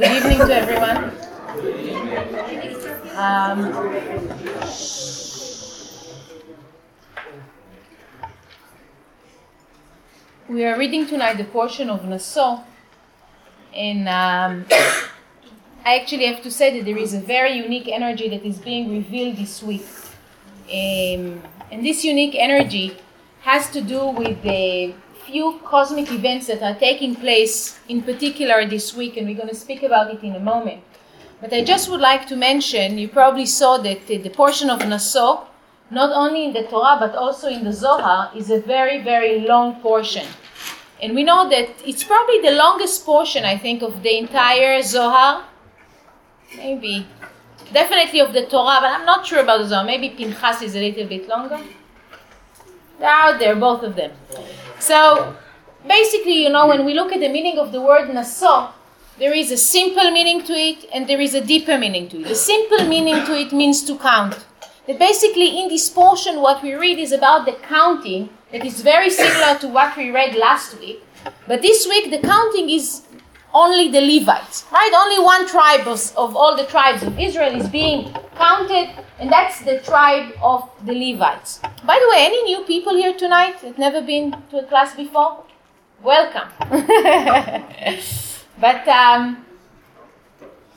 Good evening to everyone. Um, we are reading tonight the portion of Naso, and um, I actually have to say that there is a very unique energy that is being revealed this week. Um, and this unique energy has to do with the few cosmic events that are taking place in particular this week, and we're going to speak about it in a moment. But I just would like to mention you probably saw that the portion of Naso, not only in the Torah but also in the Zohar, is a very, very long portion. And we know that it's probably the longest portion, I think, of the entire Zohar. Maybe. Definitely of the Torah, but I'm not sure about the Zohar. Maybe Pinchas is a little bit longer. They're out there, both of them. So, basically, you know, when we look at the meaning of the word Naso, there is a simple meaning to it and there is a deeper meaning to it. The simple meaning to it means to count. That basically, in this portion, what we read is about the counting that is very similar to what we read last week. But this week, the counting is only the Levites, right? Only one tribe of, of all the tribes of Israel is being counted, and that's the tribe of the Levites. By the way, any new people here tonight that never been to a class before? Welcome. but um,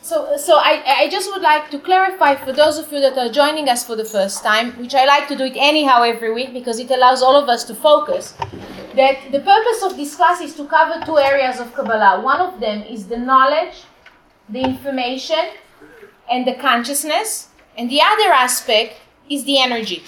so, uh, so I, I just would like to clarify for those of you that are joining us for the first time, which I like to do it anyhow every week because it allows all of us to focus, that the purpose of this class is to cover two areas of Kabbalah. One of them is the knowledge, the information, and the consciousness, and the other aspect is the energy.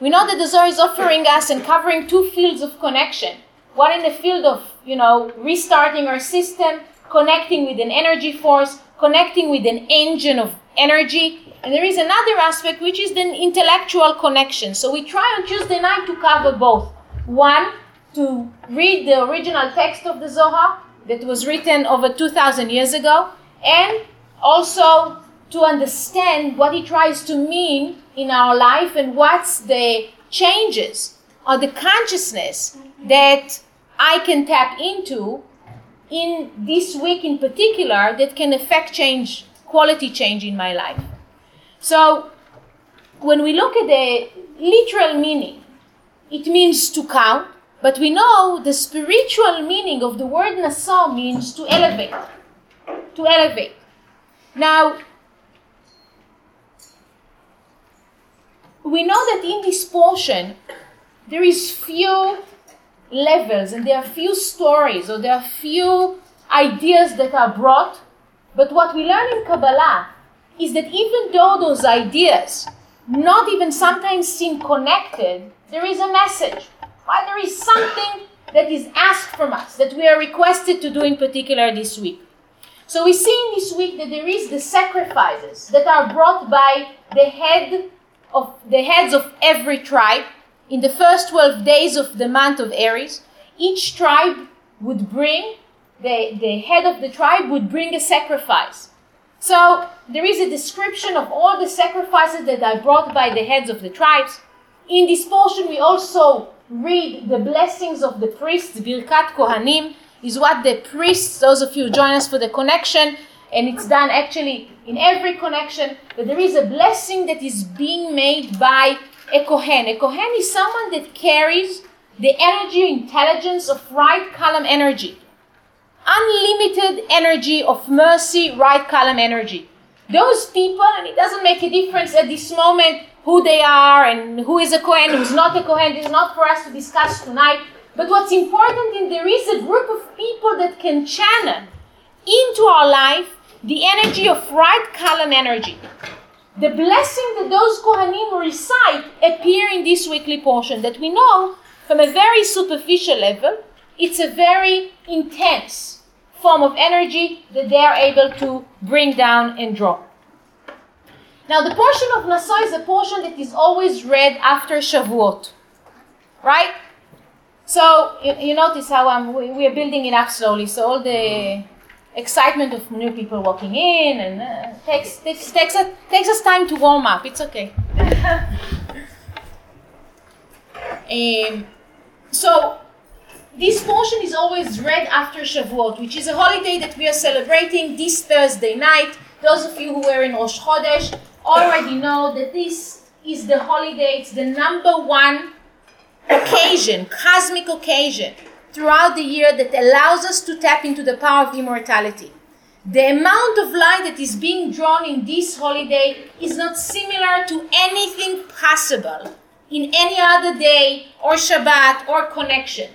We know that the Zohar is offering us and covering two fields of connection. One in the field of, you know, restarting our system, connecting with an energy force, connecting with an engine of energy. And there is another aspect which is the intellectual connection. So we try on Tuesday night to cover both. One, to read the original text of the Zohar that was written over 2,000 years ago, and also to understand what it tries to mean in our life and what's the changes or the consciousness that I can tap into in this week in particular that can affect change, quality change in my life. So, when we look at the literal meaning, it means to count, but we know the spiritual meaning of the word Naso means to elevate. To elevate. Now, we know that in this portion, there is few levels and there are few stories or there are few ideas that are brought. But what we learn in Kabbalah is that even though those ideas not even sometimes seem connected, there is a message. Right? There is something that is asked from us that we are requested to do in particular this week. So we see in this week that there is the sacrifices that are brought by the head of the heads of every tribe in the first 12 days of the month of Aries, each tribe would bring, the, the head of the tribe would bring a sacrifice. So there is a description of all the sacrifices that are brought by the heads of the tribes. In this portion, we also read the blessings of the priests, Birkat Kohanim, is what the priests, those of you who join us for the connection, and it's done actually in every connection, that there is a blessing that is being made by a Kohen. A Kohen is someone that carries the energy, intelligence of right column energy. Unlimited energy of mercy, right column energy. Those people, and it doesn't make a difference at this moment who they are and who is a Kohen, who's not a Kohen. This is not for us to discuss tonight. But what's important is there is a group of people that can channel into our life the energy of right column energy. The blessing that those Kohanim recite appear in this weekly portion that we know from a very superficial level, it's a very intense form of energy that they are able to bring down and draw. Now, the portion of Naso is a portion that is always read after Shavuot, right? So you, you notice how um, we, we, are building it up slowly. So all the excitement of new people walking in and uh, takes, takes, takes, a, takes us time to warm up. It's okay. um, so this portion is always read after Shavuot, which is a holiday that we are celebrating this Thursday night. Those of you who were in Rosh Chodesh already know that this is the holiday, it's the number one occasion, cosmic occasion throughout the year that allows us to tap into the power of immortality. The amount of light that is being drawn in this holiday is not similar to anything possible in any other day or Shabbat or connection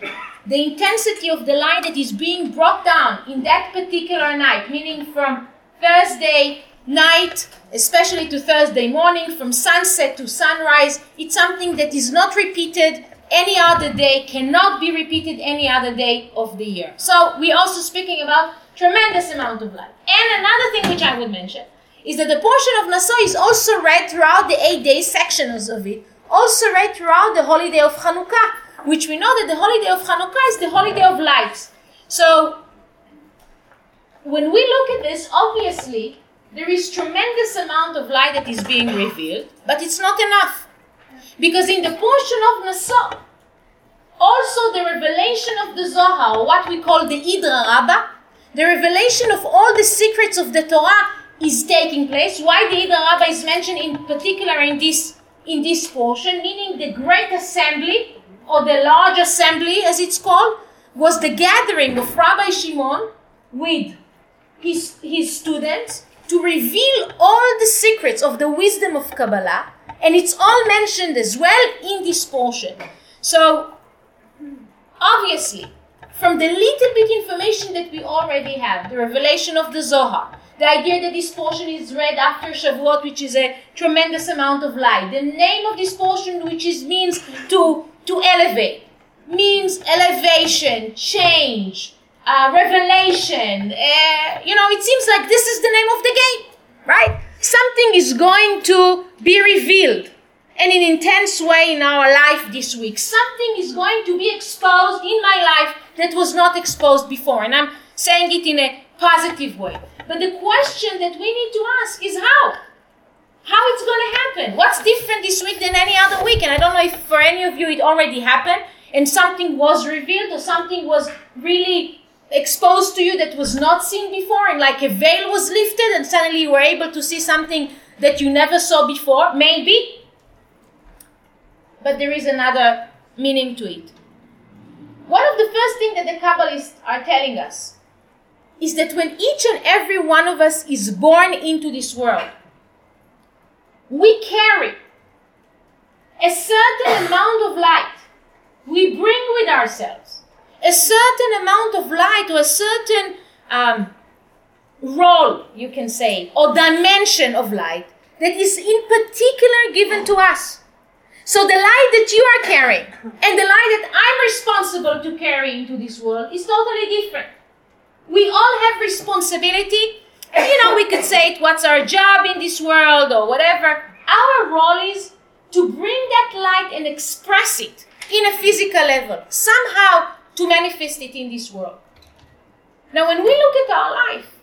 the intensity of the light that is being brought down in that particular night, meaning from Thursday night, especially to Thursday morning, from sunset to sunrise, it's something that is not repeated any other day, cannot be repeated any other day of the year. So we're also speaking about tremendous amount of light. And another thing which I would mention is that the portion of Naso is also read throughout the eight day sections of it, also read throughout the holiday of Hanukkah which we know that the holiday of Hanukkah is the holiday of lights. So, when we look at this, obviously, there is tremendous amount of light that is being revealed, but it's not enough. Because in the portion of Naso, also the revelation of the Zohar, what we call the Idra Rabbah, the revelation of all the secrets of the Torah is taking place. Why the Idra Rabbah is mentioned in particular in this in this portion, meaning the great assembly or the large assembly, as it's called, was the gathering of Rabbi Shimon with his, his students to reveal all the secrets of the wisdom of Kabbalah, and it's all mentioned as well in this portion. So, obviously, from the little bit information that we already have, the revelation of the Zohar, the idea that this portion is read after Shavuot, which is a tremendous amount of light, the name of this portion, which is means to to elevate means elevation, change, uh, revelation. Uh, you know, it seems like this is the name of the game, right? Something is going to be revealed in an intense way in our life this week. Something is going to be exposed in my life that was not exposed before. And I'm saying it in a positive way. But the question that we need to ask is how? how it's going to happen. What's different this week than any other week? And I don't know if for any of you it already happened and something was revealed or something was really exposed to you that was not seen before and like a veil was lifted and suddenly you were able to see something that you never saw before. Maybe. But there is another meaning to it. One of the first things that the Kabbalists are telling us is that when each and every one of us is born into this world, we carry a certain amount of light we bring with ourselves a certain amount of light or a certain um, role you can say or dimension of light that is in particular given to us. So the light that you are carrying and the light that i'm responsible to carry into this world is totally different. We all have responsibility. And you know, we could say it, what's our job in this world or whatever. Our role is to bring that light and express it in a physical level, somehow to manifest it in this world. Now, when we look at our life,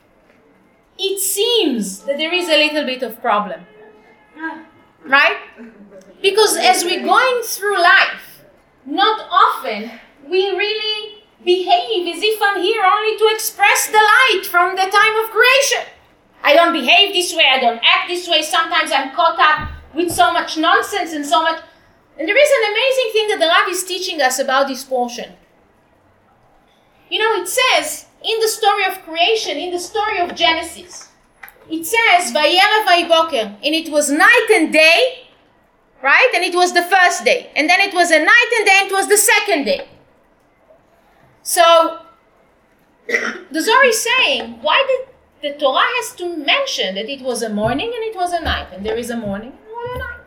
it seems that there is a little bit of problem. Right? Because as we're going through life, not often we really behave as if I'm here only to express the light from the time of creation. I don't behave this way, I don't act this way. Sometimes I'm caught up with so much nonsense and so much. And there is an amazing thing that the Rav is teaching us about this portion. You know, it says in the story of creation, in the story of Genesis, it says, and it was night and day, right? And it was the first day. And then it was a night and and it was the second day. So the Zohar is saying, why did the Torah has to mention that it was a morning and it was a night, and there is a morning and a night.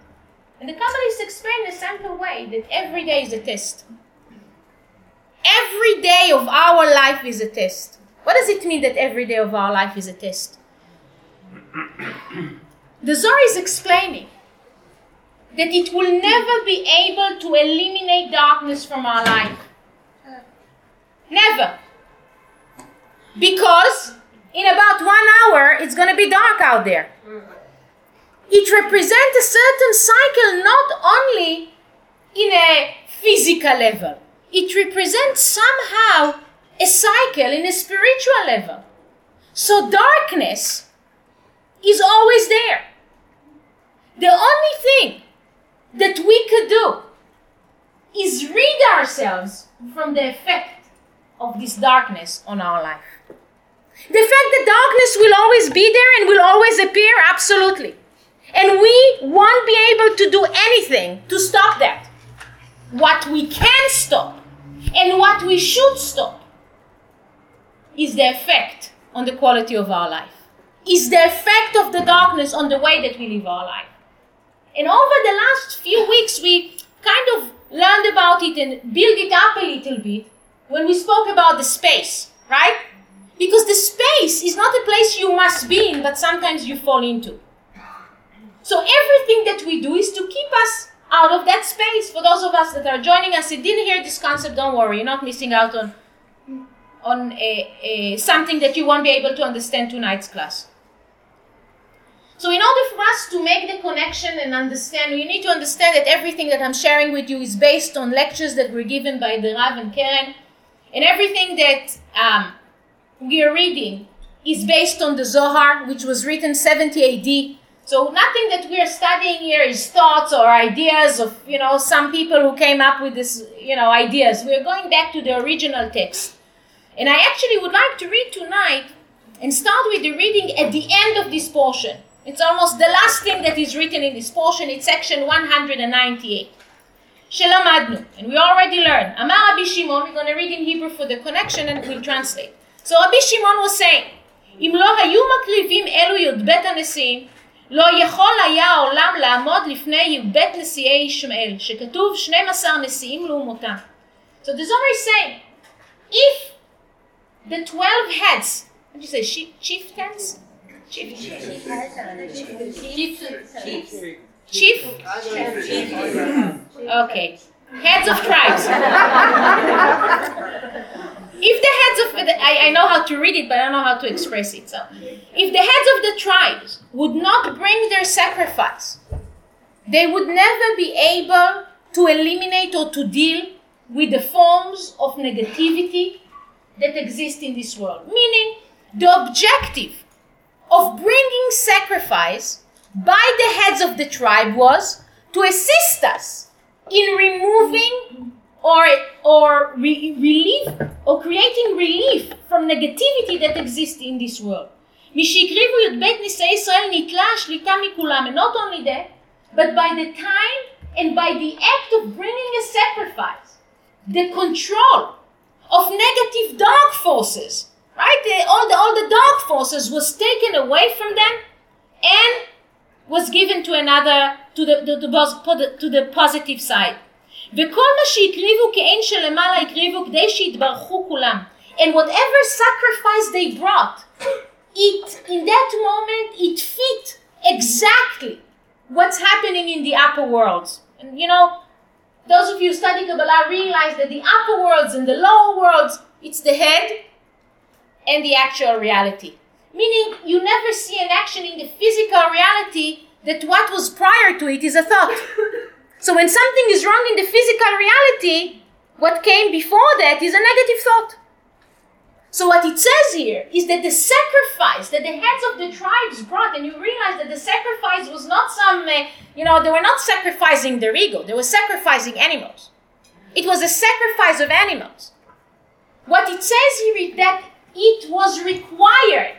And the Kabbalists explain in a simple way that every day is a test. Every day of our life is a test. What does it mean that every day of our life is a test? The Zohar is explaining that it will never be able to eliminate darkness from our life. Never. Because in about one hour, it's going to be dark out there. It represents a certain cycle not only in a physical level, it represents somehow a cycle in a spiritual level. So darkness is always there. The only thing that we could do is rid ourselves from the effect of this darkness on our life. The fact that darkness will always be there and will always appear, absolutely. And we won't be able to do anything to stop that. What we can stop and what we should stop is the effect on the quality of our life, is the effect of the darkness on the way that we live our life. And over the last few weeks, we kind of learned about it and built it up a little bit when we spoke about the space, right? Because the space is not a place you must be in, but sometimes you fall into. So everything that we do is to keep us out of that space. For those of us that are joining us and didn't hear this concept, don't worry, you're not missing out on on a, a, something that you won't be able to understand tonight's class. So, in order for us to make the connection and understand, you need to understand that everything that I'm sharing with you is based on lectures that were given by the Rav and Karen, and everything that um, we are reading is based on the Zohar, which was written 70 AD. So nothing that we are studying here is thoughts or ideas of, you know, some people who came up with this, you know, ideas. We're going back to the original text. And I actually would like to read tonight and start with the reading at the end of this portion. It's almost the last thing that is written in this portion. It's section 198. שלמדנו, and we already learned. אמר רבי שמעון, we're going to read in Hebrew for the connection and we'll translate. So רבי שמעון was saying, אם לא היו מקריבים אלו י"ב הנשיאים, לא יכול היה העולם לעמוד לפני י"ב נשיאי ישמעאל, שכתוב 12 נשיאים לאומותם. So the Zohar is saying, if the 12 heads, what do you say, chieftains? Chief. Chief. Chief. Okay. Heads of tribes. If the heads of the, I, I know how to read it, but I don't know how to express it. So, if the heads of the tribes would not bring their sacrifice, they would never be able to eliminate or to deal with the forms of negativity that exist in this world. Meaning, the objective of bringing sacrifice by the heads of the tribe was to assist us in removing or, or re- relief or creating relief from negativity that exists in this world. משהקריבו י"ב נישאי ישראל ניטלה השליטה מכולם, and not only that, but by the time and by the act of bringing a sacrifice, the control of negative dark forces, right? The, all, the, all the dark forces was taken away from them and was given to another, to the, the, the, to the positive side. וכל מה שהקריבו כאין שלמעלה הקריבו כדי שיתברכו כולם. And whatever sacrifice they brought, it, in that moment, it fit exactly what's happening in the upper worlds. And you know, those of you who study Kabbalah realize that the upper worlds and the lower worlds, it's the head and the actual reality. Meaning, you never see an action in the physical reality that what was prior to it is a thought. So when something is wrong in the physical reality, what came before that is a negative thought. So what it says here is that the sacrifice that the heads of the tribes brought, and you realize that the sacrifice was not some, uh, you know, they were not sacrificing their ego, they were sacrificing animals. It was a sacrifice of animals. What it says here is that it was required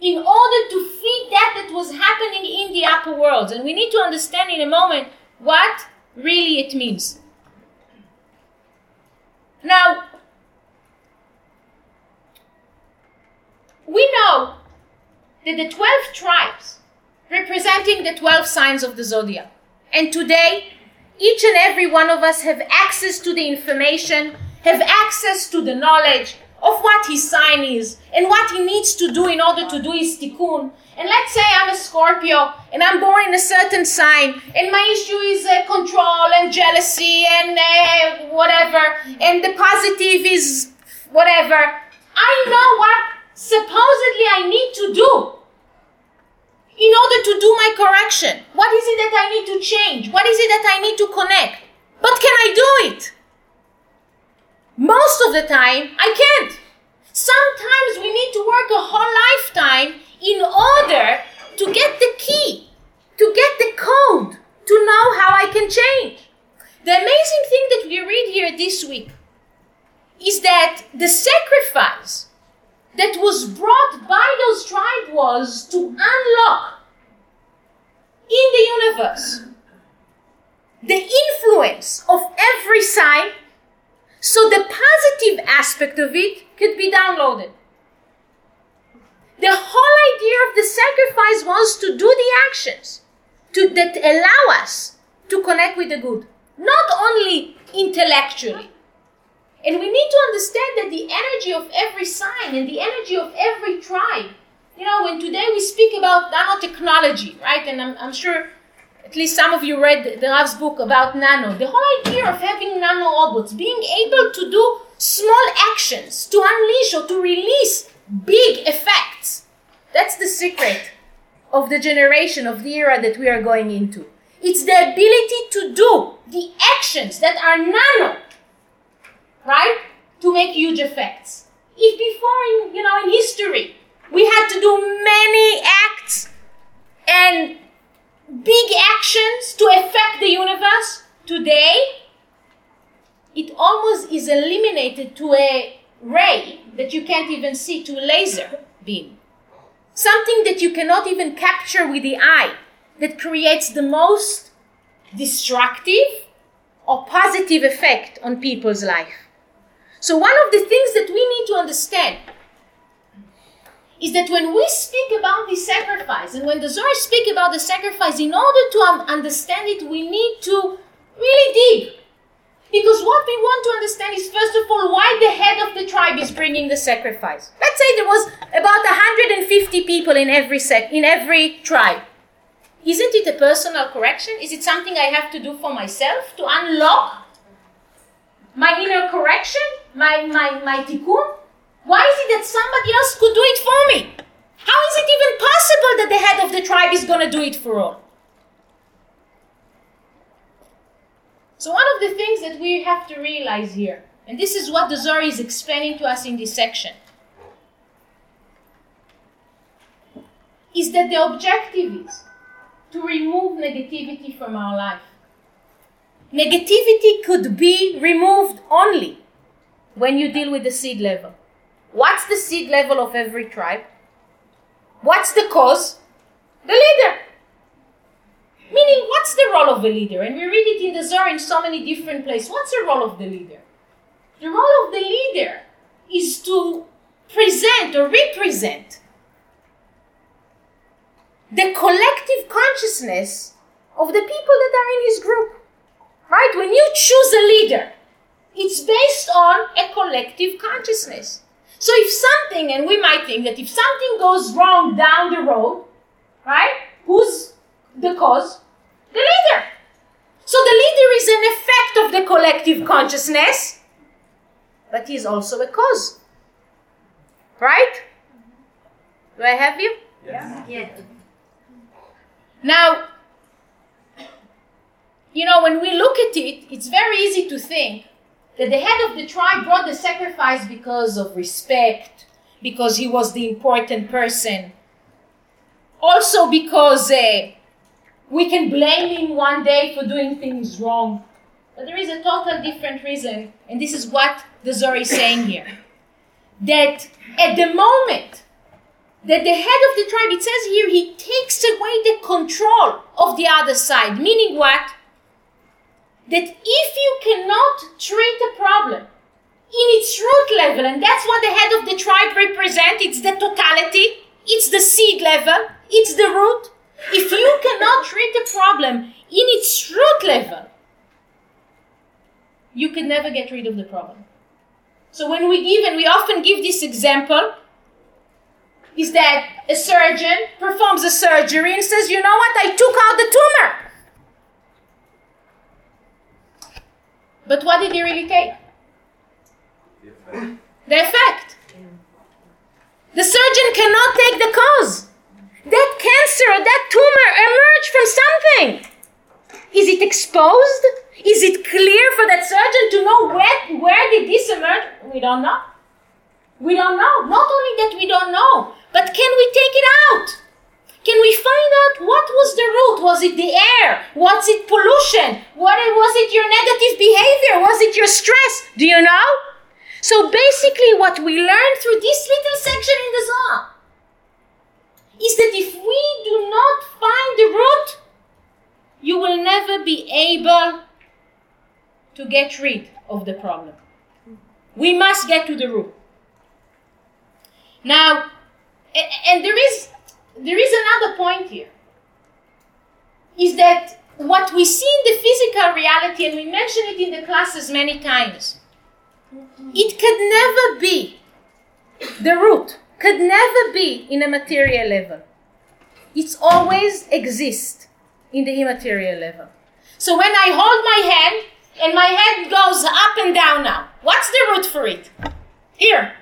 in order to feed that that was happening in the upper worlds. And we need to understand in a moment what really it means. Now, we know that the 12 tribes representing the 12 signs of the zodiac. And today, each and every one of us have access to the information, have access to the knowledge of what his sign is and what he needs to do in order to do his tikkun and let's say I'm a Scorpio and I'm born in a certain sign, and my issue is uh, control and jealousy and uh, whatever, and the positive is whatever. I know what supposedly I need to do in order to do my correction. What is it that I need to change? What is it that I need to connect? But can I do it? Most of the time, I can't. Sometimes we need to work a whole lifetime in order to get the key, to get the code, to know how I can change. The amazing thing that we read here this week is that the sacrifice that was brought by those tribe was to unlock in the universe the influence of every sign so the positive aspect of it could be downloaded. The whole idea of the sacrifice was to do the actions to, that allow us to connect with the good, not only intellectually. And we need to understand that the energy of every sign and the energy of every tribe, you know, when today we speak about nanotechnology, right? And I'm, I'm sure at least some of you read the Rav's book about nano. The whole idea of having nano robots, being able to do small actions, to unleash or to release big effects. That's the secret of the generation, of the era that we are going into. It's the ability to do the actions that are nano, right? To make huge effects. If before in, you know, in history, we had to do many acts and big actions to affect the universe, today it almost is eliminated to a ray that you can't even see, to a laser beam. Something that you cannot even capture with the eye, that creates the most destructive or positive effect on people's life. So, one of the things that we need to understand is that when we speak about the sacrifice, and when the Zohar speak about the sacrifice, in order to um, understand it, we need to really dig. Because what we want to understand is, first of all, why the head of the tribe is bringing the sacrifice. Let's say there was about 150 people in every sec- in every tribe. Isn't it a personal correction? Is it something I have to do for myself to unlock my inner correction, my, my, my tikkun? Why is it that somebody else could do it for me? How is it even possible that the head of the tribe is going to do it for all? So, one of the things that we have to realize here, and this is what the Zohar is explaining to us in this section, is that the objective is to remove negativity from our life. Negativity could be removed only when you deal with the seed level. What's the seed level of every tribe? What's the cause? The leader. Meaning, what's the role of the leader? And we read it in the Zohar in so many different places. What's the role of the leader? The role of the leader is to present or represent the collective consciousness of the people that are in his group. Right? When you choose a leader, it's based on a collective consciousness. So if something, and we might think that if something goes wrong down the road, right, who's the cause? The leader. So the leader is an effect of the collective consciousness, but he's also a cause. Right? Do I have you? Yes. Yeah. Now, you know, when we look at it, it's very easy to think that the head of the tribe brought the sacrifice because of respect, because he was the important person, also because uh, we can blame him one day for doing things wrong. But there is a total different reason, and this is what the Zohar is saying here. That at the moment that the head of the tribe, it says here, he takes away the control of the other side. Meaning what? that if you cannot treat a problem in its root level, and that's what the head of the tribe represents, it's the totality, it's the seed level, it's the root. If you cannot treat a problem in its root level, you can never get rid of the problem. So when we give, and we often give this example, is that a surgeon performs a surgery and says, you know what, I took out the tumor. But what did he really take? The effect. The effect. The surgeon cannot take the cause. That tumor emerged from something. Is it exposed? Is it clear for that surgeon to know where, where did this emerge? We don't know. We don't know. Not only that we don't know, but can we take it out? Can we find out what was the root? Was it the air? Was it pollution? What was it your negative behavior? Was it your stress? Do you know? So basically, what we learned through this little section in the Zohar is that if we do not find the root, you will never be able to get rid of the problem. We must get to the root. Now, and there is there is another point here. Is that what we see in the physical reality, and we mention it in the classes many times, it can never be the root, could never be in a material level. It's always exist in the immaterial level. So when I hold my hand and my head goes up and down now, what's the root for it? Here.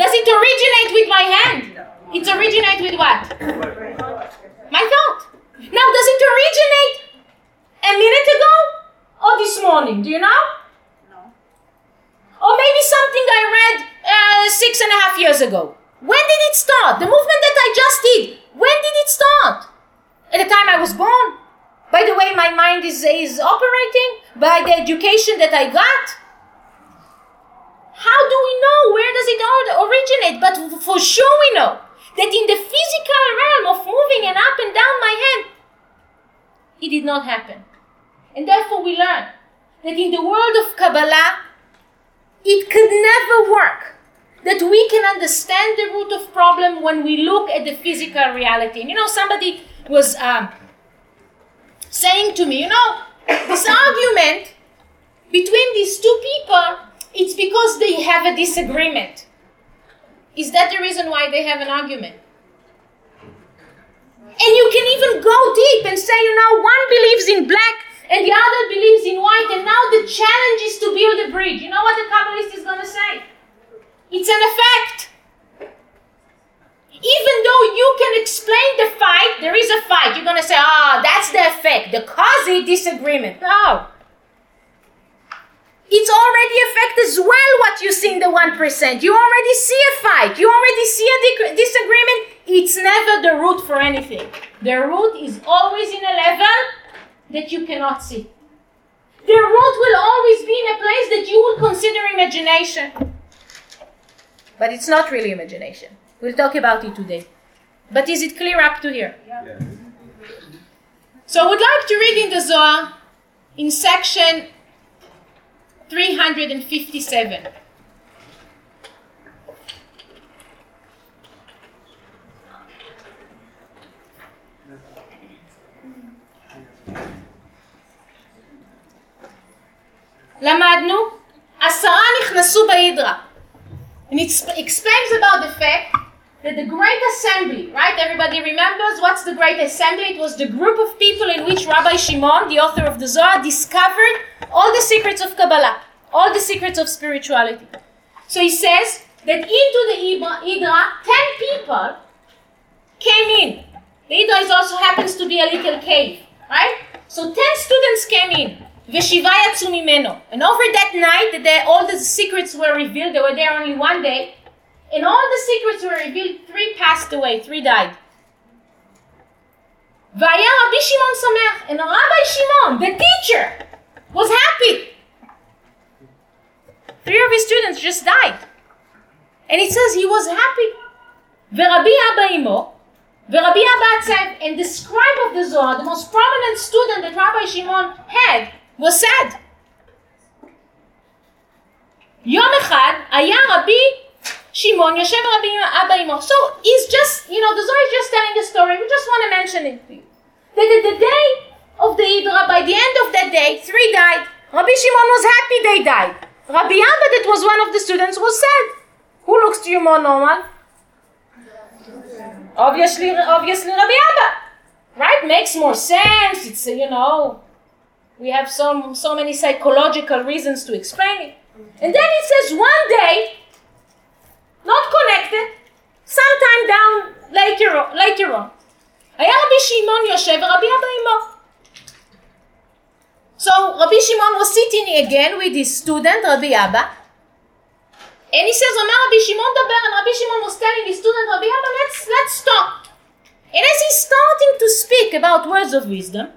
Does it originate with my hand? It originates with what? My thought. Now, does it originate a minute ago or this morning? Do you know? No. Or maybe something I read uh, six and a half years ago. When did it start? The movement that I just did. When did it start? At the time I was born. By the way, my mind is, is operating by the education that I got. How do we know? Where does it originate? But for sure we know that in the physical realm of moving and up and down my hand, it did not happen. And therefore we learn that in the world of Kabbalah, it could never work that we can understand the root of problem when we look at the physical reality. And you know, somebody was um, saying to me, you know, this argument between these two people it's because they have a disagreement. Is that the reason why they have an argument? And you can even go deep and say, you know, one believes in black and the other believes in white, and now the challenge is to build a bridge. You know what the Kabbalist is going to say? It's an effect. Even though you can explain the fight, there is a fight. You're going to say, ah, oh, that's the effect, the cause disagreement. No. It's already affect as well what you see in the 1%. You already see a fight. You already see a disagreement. It's never the root for anything. The root is always in a level that you cannot see. The root will always be in a place that you will consider imagination. But it's not really imagination. We'll talk about it today. But is it clear up to here? Yeah. So I would like to read in the Zohar in section 357. למדנו, עשרה נכנסו בהידרה. And it explains about the fact that the Great Assembly, right? Everybody remembers what's the Great Assembly? It was the group of people in which Rabbi Shimon, the author of the Zohar, discovered all the secrets of Kabbalah, all the secrets of spirituality. So he says that into the Hidra, 10 people came in. The Hidra is also happens to be a little cave, right? So 10 students came in. Veshiva yatsu mimeno. And over that night, that all the secrets were revealed. They were there only one day. And all the secrets were revealed. Three passed away. Three died. והיה רבי שמעון שמח, and Rabbi Shimon, the teacher, was happy. Three of his students just died. And it says he was happy. ורבי אבא עמו, ורבי אבא עצב, and the scribe of the Zohar, the most prominent student that Rabbi Shimon had, was sad. יום אחד היה רבי שמעון יושב רבי אבא עמו. So he's just, you know, the Zohar is just telling a story. We just want to mention it. That at the day of the Hidra, by the end of that day, three died. Rabbi Shimon was happy they died. Rabbi Abba, that was one of the students, was sad. Who looks to you more normal? Obviously, obviously Rabbi Abba. Right? Makes more sense. It's, you know, we have so, so many psychological reasons to explain it. And then it says one day, not connected, sometime down later on, later on, היה רבי שמעון יושב ורבי אבא עמו. So Rabbi Shimon was sitting again with his student, Rabbi Abba. And he says, אומר רבי שמעון דבר, and Rabbi Shimon was telling his student, Rabbi Abba, let's, let's talk. And as he's starting to speak about words of wisdom,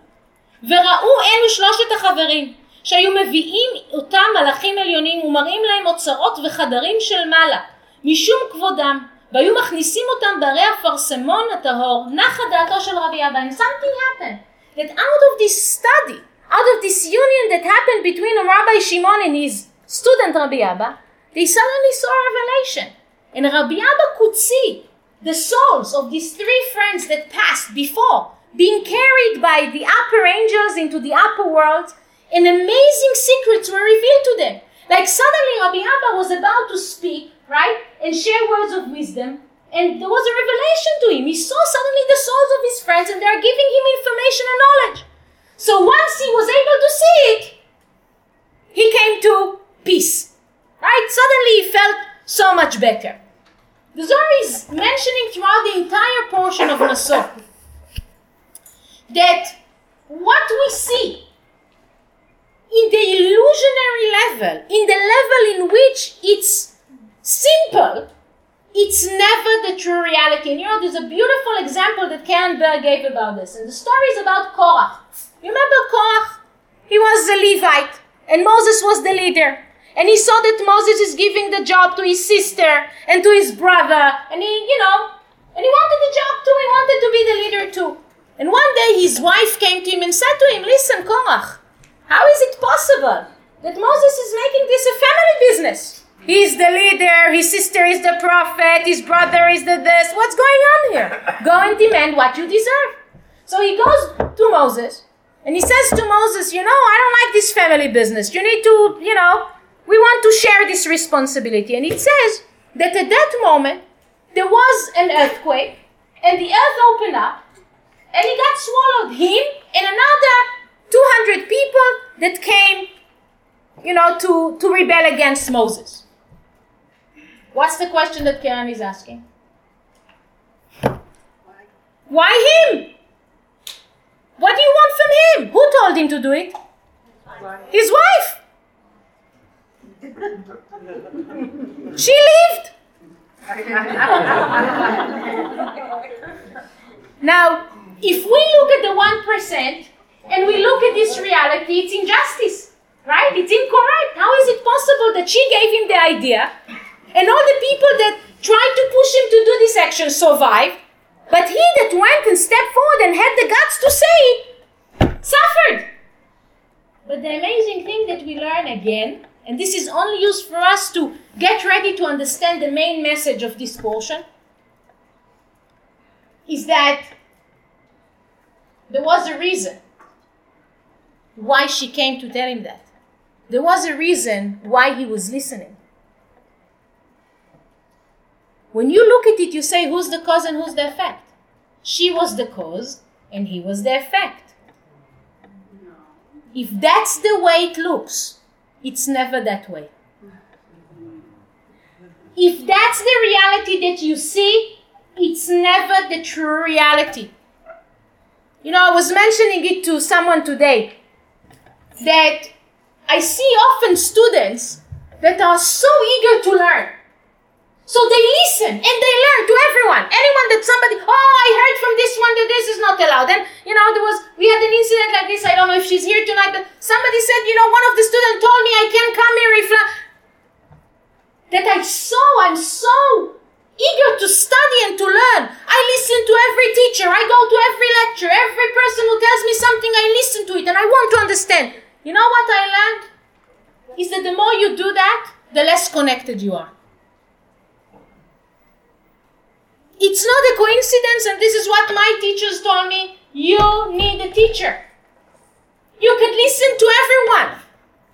וראו אלו שלושת החברים, שהיו מביאים אותם מלאכים עליונים ומראים להם אוצרות וחדרים של מעלה, משום כבודם, והיו מכניסים אותם בערי אפרסמון הטהור, נחה דעתו של רבי אבא. And something happened, that out of this study, out of this union that happened between Rabbi Shimon and his student Rabbi Abba, they suddenly saw a revelation. And Rabbi Abba could see the souls of these three friends that passed before being carried by the upper angels into the upper world, and amazing secrets were revealed to them. Like suddenly Rabbi Abba was about to speak, right, and share words of wisdom, and there was a revelation to him. He saw suddenly the souls of his friends, and they are giving him information and knowledge. So once he was able to see it, he came to peace, right? Suddenly he felt so much better. The Zohar is mentioning throughout the entire portion of Naso that what we see in the illusionary level, in the level in which it's simple, it's never the true reality. And you know, there's a beautiful example that Karen Berg gave about this. And the story is about Korach. You remember Korach? He was a Levite, and Moses was the leader. And he saw that Moses is giving the job to his sister and to his brother, and he, you know, and he wanted the job too, he wanted to be the leader too. And one day his wife came to him and said to him, Listen, Korach, how is it possible that Moses is making this a family business? He's the leader, his sister is the prophet, his brother is the this. What's going on here? Go and demand what you deserve. So he goes to Moses and he says to Moses, You know, I don't like this family business. You need to, you know, we want to share this responsibility. And it says that at that moment, there was an earthquake, and the earth opened up, and he got swallowed, him and another 200 people that came, you know, to, to rebel against Moses. What's the question that Karen is asking? Why him? What do you want from him? Who told him to do it? His wife. She lived. now, if we look at the 1% and we look at this reality, it's injustice, right? It's incorrect. How is it possible that she gave him the idea and all the people that tried to push him to do this action survived, but he that went and stepped forward and had the guts to say it suffered? But the amazing thing that we learn again and this is only used for us to get ready to understand the main message of this portion, is that there was a reason why she came to tell him that. There was a reason why he was listening. When you look at it, you say, who's the cause and who's the effect? She was the cause and he was the effect. If that's the way it looks, it's never that way. If that's the reality that you see, it's never the true reality. You know, I was mentioning it to someone today that I see often students that are so eager to learn. So they listen and they learn to everyone. Anyone that somebody, oh, I heard from this one that this is not allowed. And, you know, there was, we had an incident like this. I don't know if she's here tonight, but somebody said, you know, one of the students told me I can't come here if that I saw, I'm so eager to study and to learn. I listen to every teacher. I go to every lecture. Every person who tells me something, I listen to it and I want to understand. You know what I learned? Is that the more you do that, the less connected you are. It's not a coincidence, and this is what my teachers told me. You need a teacher. You can listen to everyone,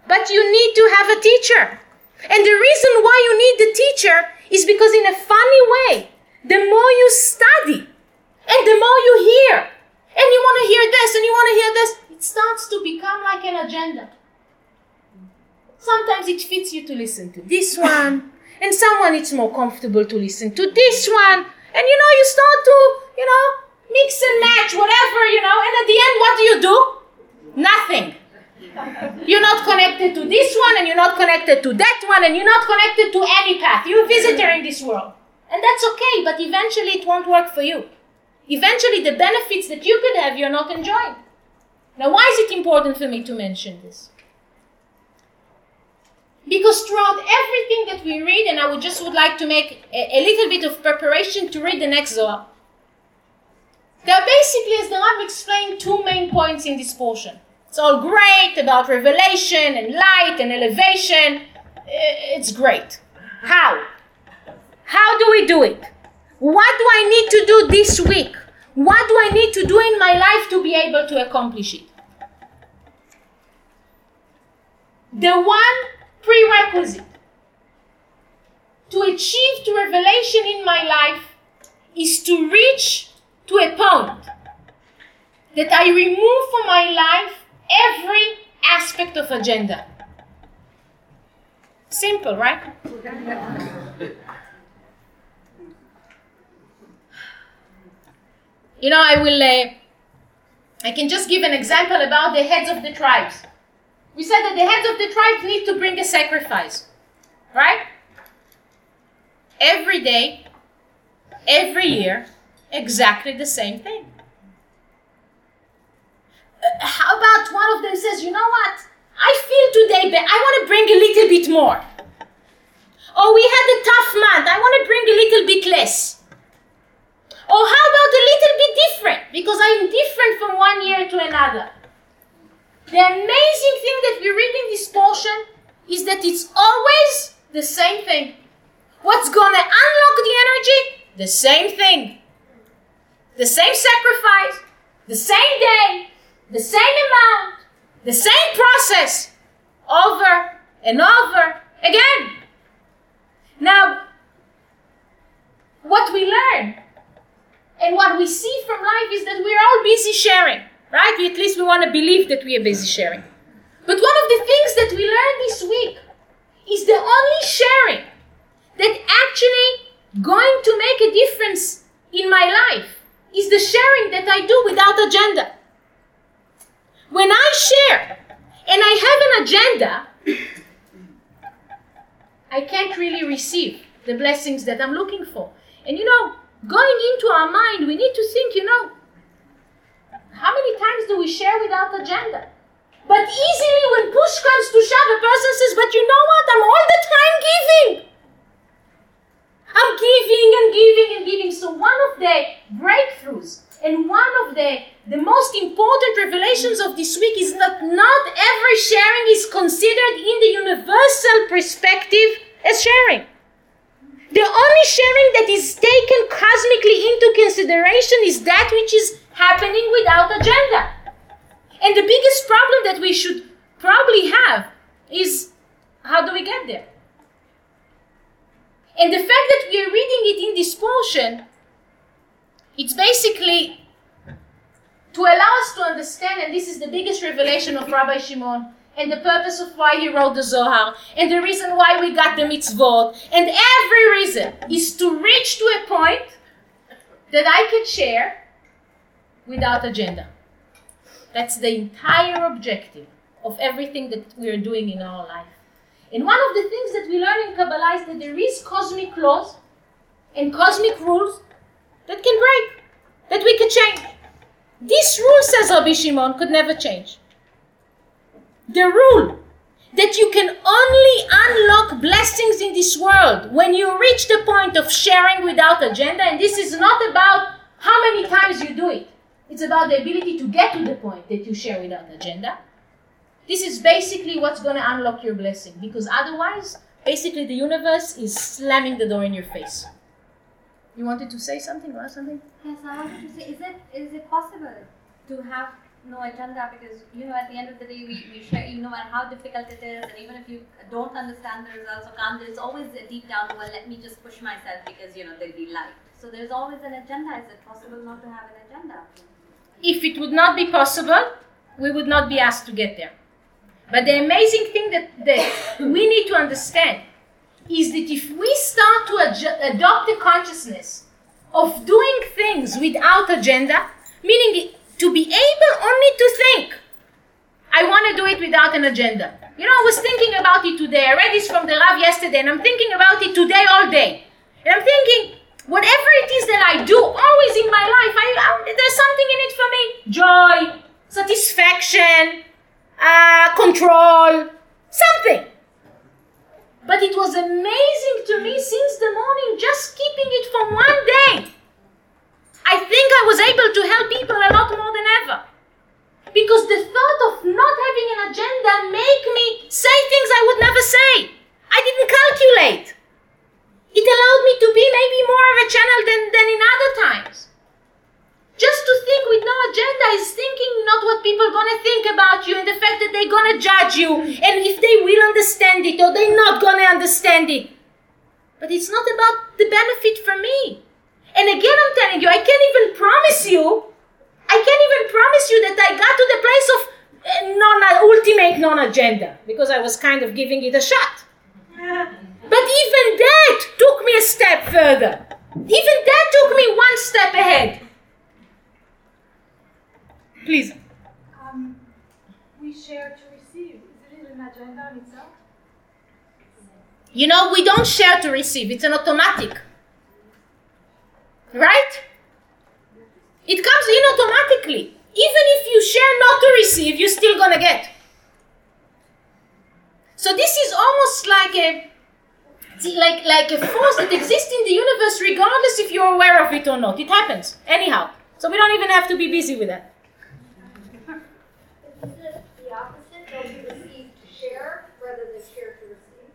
but you need to have a teacher. And the reason why you need the teacher is because, in a funny way, the more you study and the more you hear, and you want to hear this and you want to hear this, it starts to become like an agenda. Sometimes it fits you to listen to this one, and someone it's more comfortable to listen to this one, and you know, you start to, you know, mix and match, whatever, you know, and at the end, what do you do? Nothing. You're not connected to this one, and you're not connected to that one, and you're not connected to any path. You're a visitor in this world. And that's okay, but eventually it won't work for you. Eventually, the benefits that you could have, you're not enjoying. Now, why is it important for me to mention this? Because throughout everything that we read, and I would just would like to make a, a little bit of preparation to read the next Zohar, there are basically, as the Rav explained, two main points in this portion. It's all great about revelation and light and elevation. It's great. How? How do we do it? What do I need to do this week? What do I need to do in my life to be able to accomplish it? The one prerequisite to achieve the revelation in my life is to reach to a point that I remove from my life every aspect of agenda. Simple, right? you know, I will. Uh, I can just give an example about the heads of the tribes. We said that the heads of the tribes need to bring a sacrifice, right? Every day, every year, exactly the same thing. How about one of them says, you know what? I feel today, but I want to bring a little bit more. Oh, we had a tough month. I want to bring a little bit less. Or how about a little bit different? Because I'm different from one year to another. The amazing thing that we read in this portion is that it's always the same thing. What's going to unlock the energy? The same thing. The same sacrifice, the same day, the same amount, the same process, over and over again. Now, what we learn and what we see from life is that we're all busy sharing. Right? At least we want to believe that we are busy sharing. But one of the things that we learned this week is the only sharing that actually going to make a difference in my life is the sharing that I do without agenda. When I share and I have an agenda, I can't really receive the blessings that I'm looking for. And you know, going into our mind, we need to think, you know, how many times do we share without agenda? But easily, when push comes to shove, a person says, But you know what? I'm all the time giving. I'm giving and giving and giving. So, one of the breakthroughs and one of the, the most important revelations of this week is that not every sharing is considered in the universal perspective as sharing. The only sharing that is taken cosmically into consideration is that which is happening without agenda. And the biggest problem that we should probably have is how do we get there? And the fact that we are reading it in this portion, it's basically to allow us to understand, and this is the biggest revelation of Rabbi Shimon, and the purpose of why he wrote the Zohar, and the reason why we got the mitzvot, and every reason is to reach to a point that I could share without agenda. That's the entire objective of everything that we are doing in our life. And one of the things that we learn in Kabbalah is that there is cosmic laws and cosmic rules that can break, that we can change. This rule, says Rabbi Shimon, could never change. The rule that you can only unlock blessings in this world when you reach the point of sharing without agenda, and this is not about how many times you do it. It's about the ability to get to the point that you share without agenda. This is basically what's going to unlock your blessing because otherwise, basically, the universe is slamming the door in your face. You wanted to say something or something? Yes, I wanted to say, is it is it possible to have no agenda? Because you know, at the end of the day, we, we share. You know matter how difficult it is, and even if you don't understand the results or can't, there's always a deep down. Well, let me just push myself because you know they'll be light. So there's always an agenda. Is it possible not to have an agenda? If it would not be possible, we would not be asked to get there. But the amazing thing that, that we need to understand is that if we start to adopt a consciousness of doing things without agenda, meaning to be able only to think, I want to do it without an agenda. You know, I was thinking about it today. I read this from the Rav yesterday, and I'm thinking about it today all day. And I'm thinking, whatever it is that I do, always in my life, I, I, there's something in it for me joy, satisfaction, uh, control. But it was amazing to me since the morning, just keeping it for one day. I think I was able to help people a lot more than ever. Because the thought of not having an agenda make me say things I would never say. I didn't calculate. It allowed me to be maybe more of a channel than, than in other times. Just to think with no agenda is thinking not what people gonna think about you and the fact that they're gonna judge you and if they will understand it or they're not gonna understand it. But it's not about the benefit for me. And again, I'm telling you, I can't even promise you, I can't even promise you that I got to the place of uh, non ultimate non-agenda because I was kind of giving it a shot. But even that took me a step further. Even that took me one step ahead. Please. Um, we share to receive. Is it an agenda in itself? You know, we don't share to receive, it's an automatic. Right? It comes in automatically. Even if you share not to receive, you're still gonna get. So this is almost like a like like a force that exists in the universe regardless if you're aware of it or not. It happens. Anyhow. So we don't even have to be busy with that. Is it the opposite? Don't we receive to share rather than share to receive?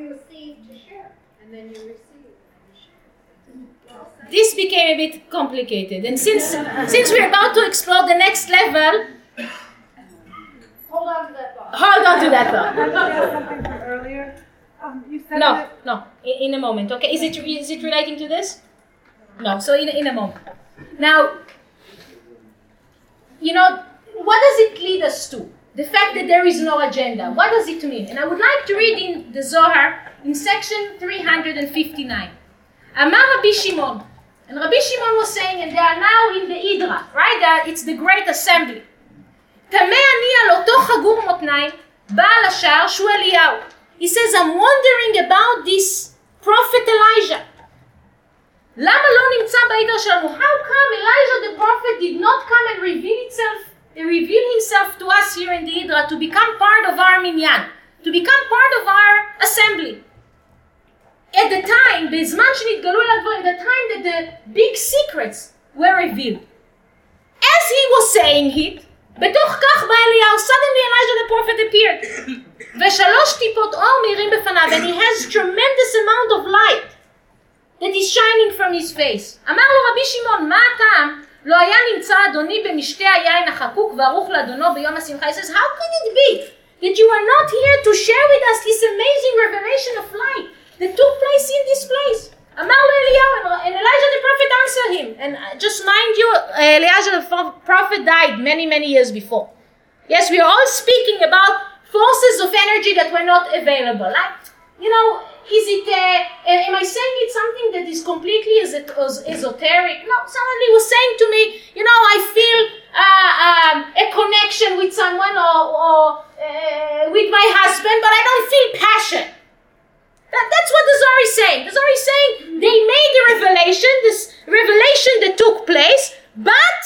Are we received to share? And then you receive, and you share. This became a bit complicated. And since since we're about to explore the next level, Hold on to that thought. hold on to that thought. Something from earlier. Um, you said No, that no. In, in a moment. Okay. Is it is it relating to this? No. So in in a moment. Now, you know, what does it lead us to? The fact that there is no agenda. What does it mean? And I would like to read in the Zohar in section 359. Amar Rabbi Shimon. And Rabbi Shimon was saying, and they are now in the Idra, right? They are- it's the great assembly. טמא אני על אותו חגור מותניים, בעל השער שהוא אליהו. He says, I'm wondering about this prophet Elijah. למה לא נמצא בעידר שלנו? How come Elijah the prophet did not come and reveal itself, reveal himself to us here in the Idra to become part of our minyan, to become part of our assembly? At the time, בזמן שנתגלו אל הדברים, the time that the big secrets were revealed. As he was saying it, בתוך כך בא אליהו, suddenly Elijah the prophet appeared. ושלוש טיפות אור מאירים בפניו, and he has tremendous amount of light that is shining from his face. אמר לו רבי שמעון, מה הטעם? לא היה נמצא אדוני במשתה היין החקוק וערוך לאדונו ביום השמחה. He says, how could it be that you are not here to share with us this amazing revelation of light that took place in this place? אמר לו אליהו, and- and Elijah the prophet answered him. And uh, just mind you, uh, Elijah the pro- prophet died many, many years before. Yes, we are all speaking about forces of energy that were not available. Like, you know, is it, uh, uh, am I saying it's something that is completely es- esoteric? No, somebody was saying to me, you know, I feel uh, um, a connection with someone or, or uh, with my husband, but I don't feel passion. That, that's what the Zohar is saying. The Zohar is saying they made a revelation, this revelation that took place, but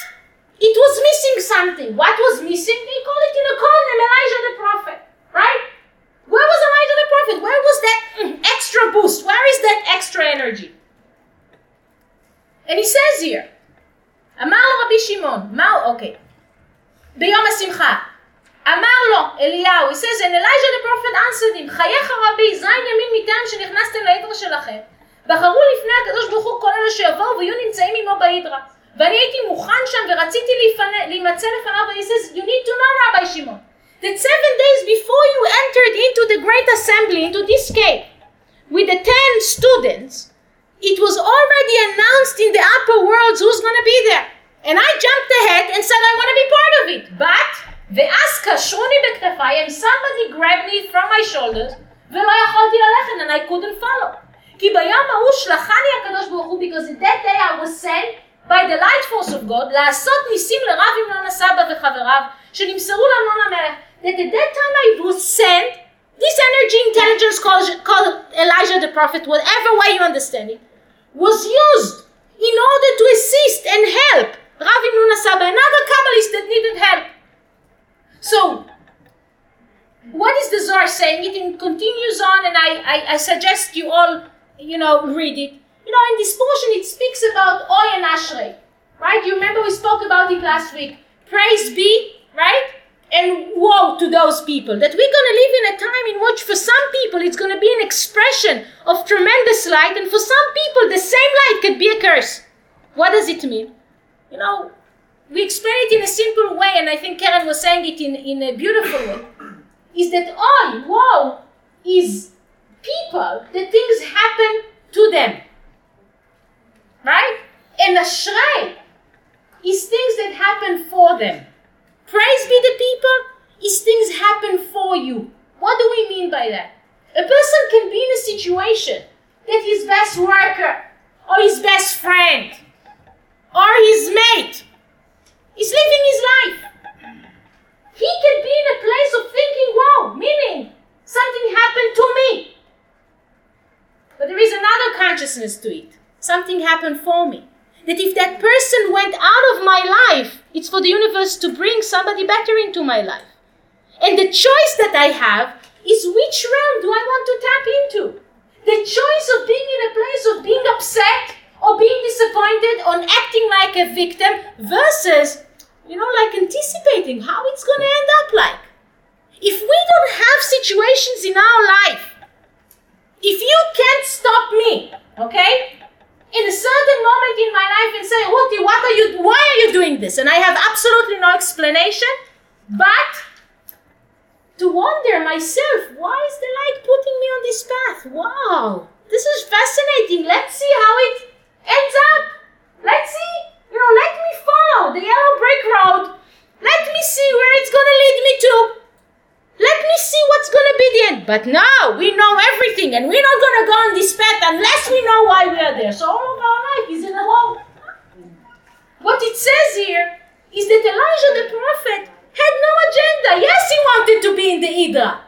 it was missing something. What was missing? They call it in a column Elijah the prophet, right? Where was Elijah the prophet? Where was that extra boost? Where is that extra energy? And he says here, רבי שמעון, מה הוא, אוקיי, ביום השמחה, אמר לו אליהו, he says, and Elijah the prophet answered him, חייך רבי, זין ימין מטעם שנכנסתם לעבר שלכם. בחרו לפני הקדוש ברוך הוא כל אלה שיבואו ויהיו נמצאים עמו בהידרה. ואני הייתי מוכן שם ורציתי להימצא לפניו, and he says, you need to know רבי שמעון, that seven days before you entered into the great assembly, into this cave, with the ten students, it was already announced in the upper worlds who's going to be there. And I jumped ahead and said, I want to be part of it. But, ואז קשרוני בכתפיי, and somebody grabbed me from my shoulders, ולא יכולתי ללכת, and I couldn't follow. כי ביום ההוא שלחני הקדוש ברוך הוא, because in that day I was sent by the light force of God, לעשות ניסים לרב המנון הסבא וחבריו, שנמסרו לאמנון המלך, that at that time I was sent, this energy intelligence called, Elijah the prophet, whatever way you understand it, was used in order to assist and help Rav Hamnuna Saba, another Kabbalist that needed help. So, what is the Zohar saying? It continues on, and I, I, I suggest you all, you know, read it. You know, in this portion, it speaks about Oy and Ashrei, right? You remember we spoke about it last week. Praise be, right? And woe to those people. That we're going to live in a time in which, for some people, it's going to be an expression of tremendous light, and for some people, the same light could be a curse. What does it mean? You know, we explain it in a simple way, and I think Karen was saying it in, in a beautiful way. Is that all woe is people that things happen to them. Right? And Ashrei is things that happen for them. Praise be the people is things happen for you. What do we mean by that? A person can be in a situation that his best worker or his best friend or his mate is living his life. He can be in a place of thinking, wow, meaning something happened to me. But there is another consciousness to it. Something happened for me. That if that person went out of my life, it's for the universe to bring somebody better into my life. And the choice that I have is which realm do I want to tap into? The choice of being in a place of being upset or being disappointed or acting like a victim versus, you know, like anticipating how it's going to end up like. If we don't have situations in our life, if you can't stop me, okay, in a certain moment in my life and say, Uti, what are you, why are you doing this? And I have absolutely no explanation, but to wonder myself, why is the light putting me on this path? Wow, this is fascinating. Let's see how it ends up. Let's see, you know, let me follow the yellow brick road. Let me see where it's going to lead me to. Let me see what's going to be the end. But now we know everything, and we're not going to go on this path unless we know why we are there. So oh, all of our life is in a hole. What it says here is that Elijah the prophet had no agenda. Yes, he wanted to be in the Idra.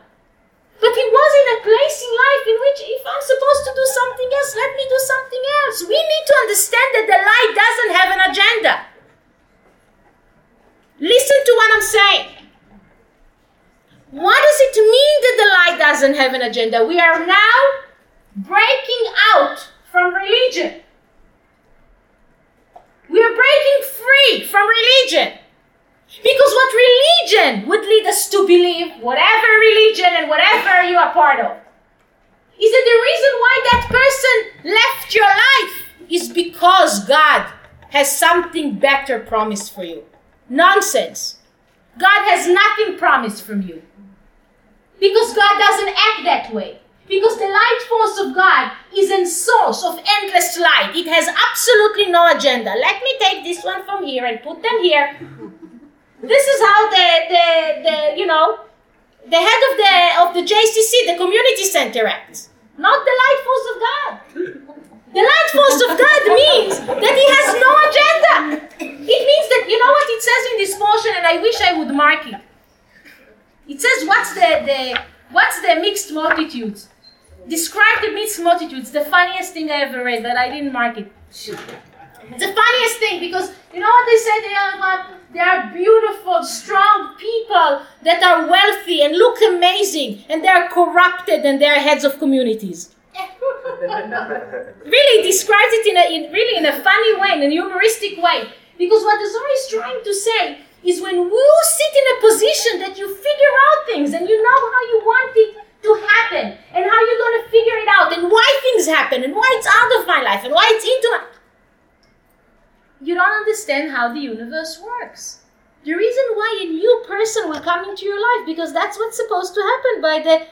But he was in a place in life in which if I'm supposed to do something else, let me do something else. We need to understand that the light doesn't have an agenda. Listen to what I'm saying. What does it mean that the light doesn't have an agenda? We are now breaking out from religion. We are breaking free from religion. Because what religion would lead us to believe, whatever religion and whatever you are part of, is that the reason why that person left your life is because God has something better promised for you. Nonsense. God has nothing promised from you. Because God doesn't act that way. Because the light force of God is a source of endless light. It has absolutely no agenda. Let me take this one from here and put them here. This is how the, the, the you know, the head of the of the JCC, the community center acts. Not the light force of God. The light force of God means that he has no agenda. It means that you know what it says in this portion, and I wish I would mark it. It says what's the, the what's the mixed multitudes? Describe the mixed multitudes. The funniest thing I ever read, but I didn't mark it. It's the funniest thing because you know what they say they are what they are beautiful, strong people that are wealthy and look amazing, and they are corrupted and they are heads of communities. really describes it in a in, really in a funny way, in a humoristic way. Because what the Zohar is trying to say is when you sit in a position that you figure out things and you know how you want it to happen and how you're going to figure it out and why things happen and why it's out of my life and why it's into my you don't understand how the universe works. The reason why a new person will come into your life because that's what's supposed to happen by the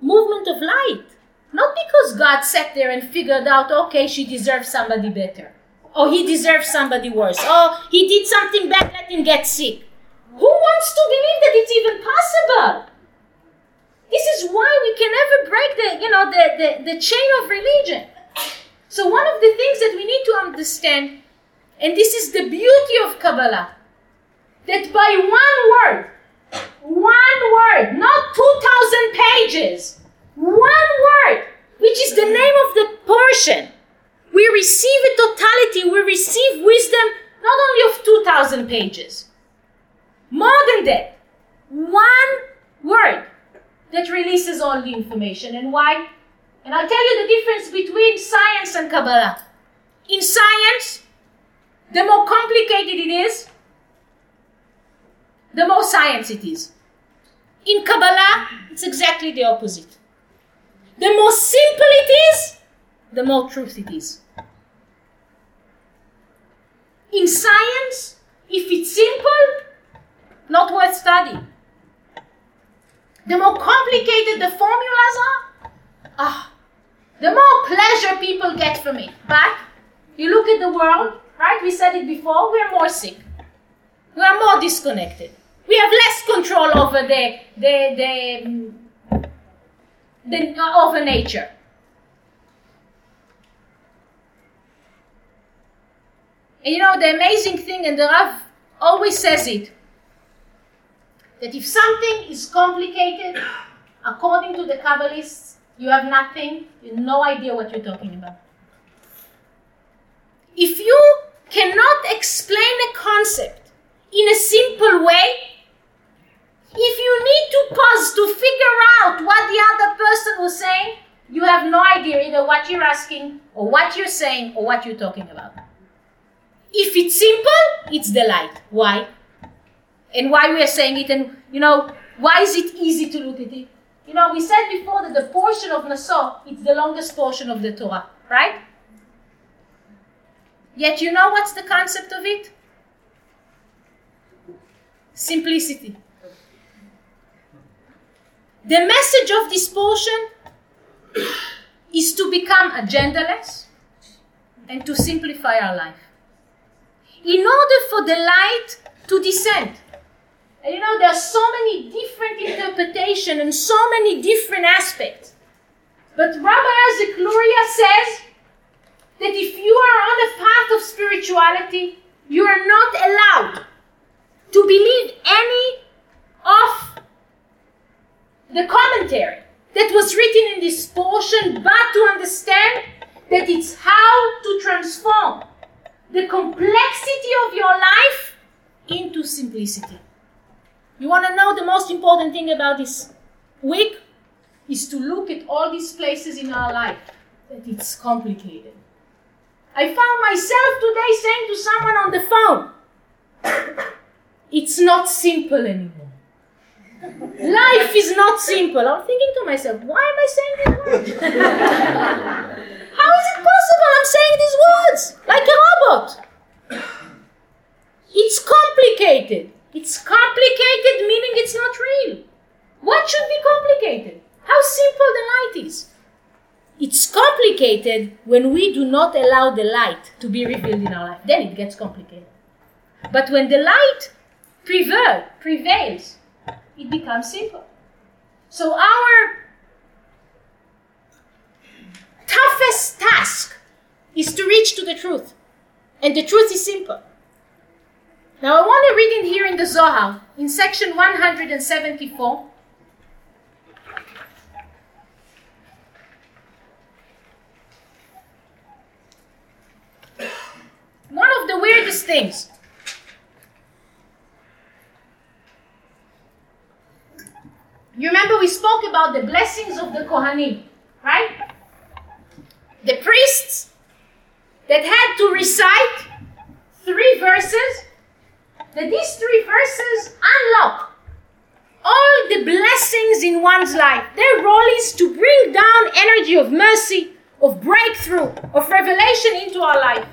movement of light. Not because God sat there and figured out, okay, she deserves somebody better. Or he deserves somebody worse. Oh, he did something bad, let him get sick. Who wants to believe that it's even possible? This is why we can never break the, you know, the, the, the chain of religion. So one of the things that we need to understand And this is the beauty of Kabbalah. That by one word, one word, not 2,000 pages, one word, which is the name of the portion, we receive a totality, we receive wisdom not only of 2,000 pages, more than that, one word that releases all the information. And why? And I'll tell you the difference between science and Kabbalah. In science, the more complicated it is, the more science it is. In Kabbalah, it's exactly the opposite. The more simple it is, the more truth it is. In science, if it's simple, not worth studying. The more complicated the formulas are, ah, the more pleasure people get from it. But you look at the world, right? We said it before, we are more sick. We are more disconnected. We have less control over the the the, the over nature. And you know the amazing thing, and the Rav always says it, that if something is complicated, according to the Kabbalists, you have nothing, you have no idea what you're talking about. If you cannot explain a concept in a simple way, if you need to pause to figure out what the other person was saying, you have no idea either what you're asking, or what you're saying, or what you're talking about. If it's simple, it's the light. Why? And why we are saying it, and you know, why is it easy to look at it? You know, we said before that the portion of Naso is the longest portion of the Torah, right? Yet you know what's the concept of it? Simplicity. The message of this portion is to become agendaless and to simplify our life. In order for the light to descend. And you know, there are so many different interpretations and so many different aspects. But Rabbi Isaac Luria says that if you are on a path of spirituality, you are not allowed to believe any of the commentary that was written in this portion, but to understand that it's how to transform the complexity of your life into simplicity. You want to know the most important thing about this week? Is to look at all these places in our life that it's complicated. I found myself today saying to someone on the phone, it's not simple anymore. Life is not simple. I'm thinking to myself, why am I saying words? How is it possible I'm saying these words like a robot? It's complicated. It's complicated meaning it's not real. What should be complicated? How simple the light is. It's complicated when we do not allow the light to be revealed in our life. Then it gets complicated. But when the light prevail, prevails, it becomes simple. So our toughest task is to reach to the truth. And the truth is simple. Now I want to read in here in the Zohar, in section 174. One of the weirdest things. You remember we spoke about the blessings of the Kohanim, right? The priests that had to recite three verses, that these three verses unlock all the blessings in one's life. Their role is to bring down energy of mercy, of breakthrough, of revelation into our life.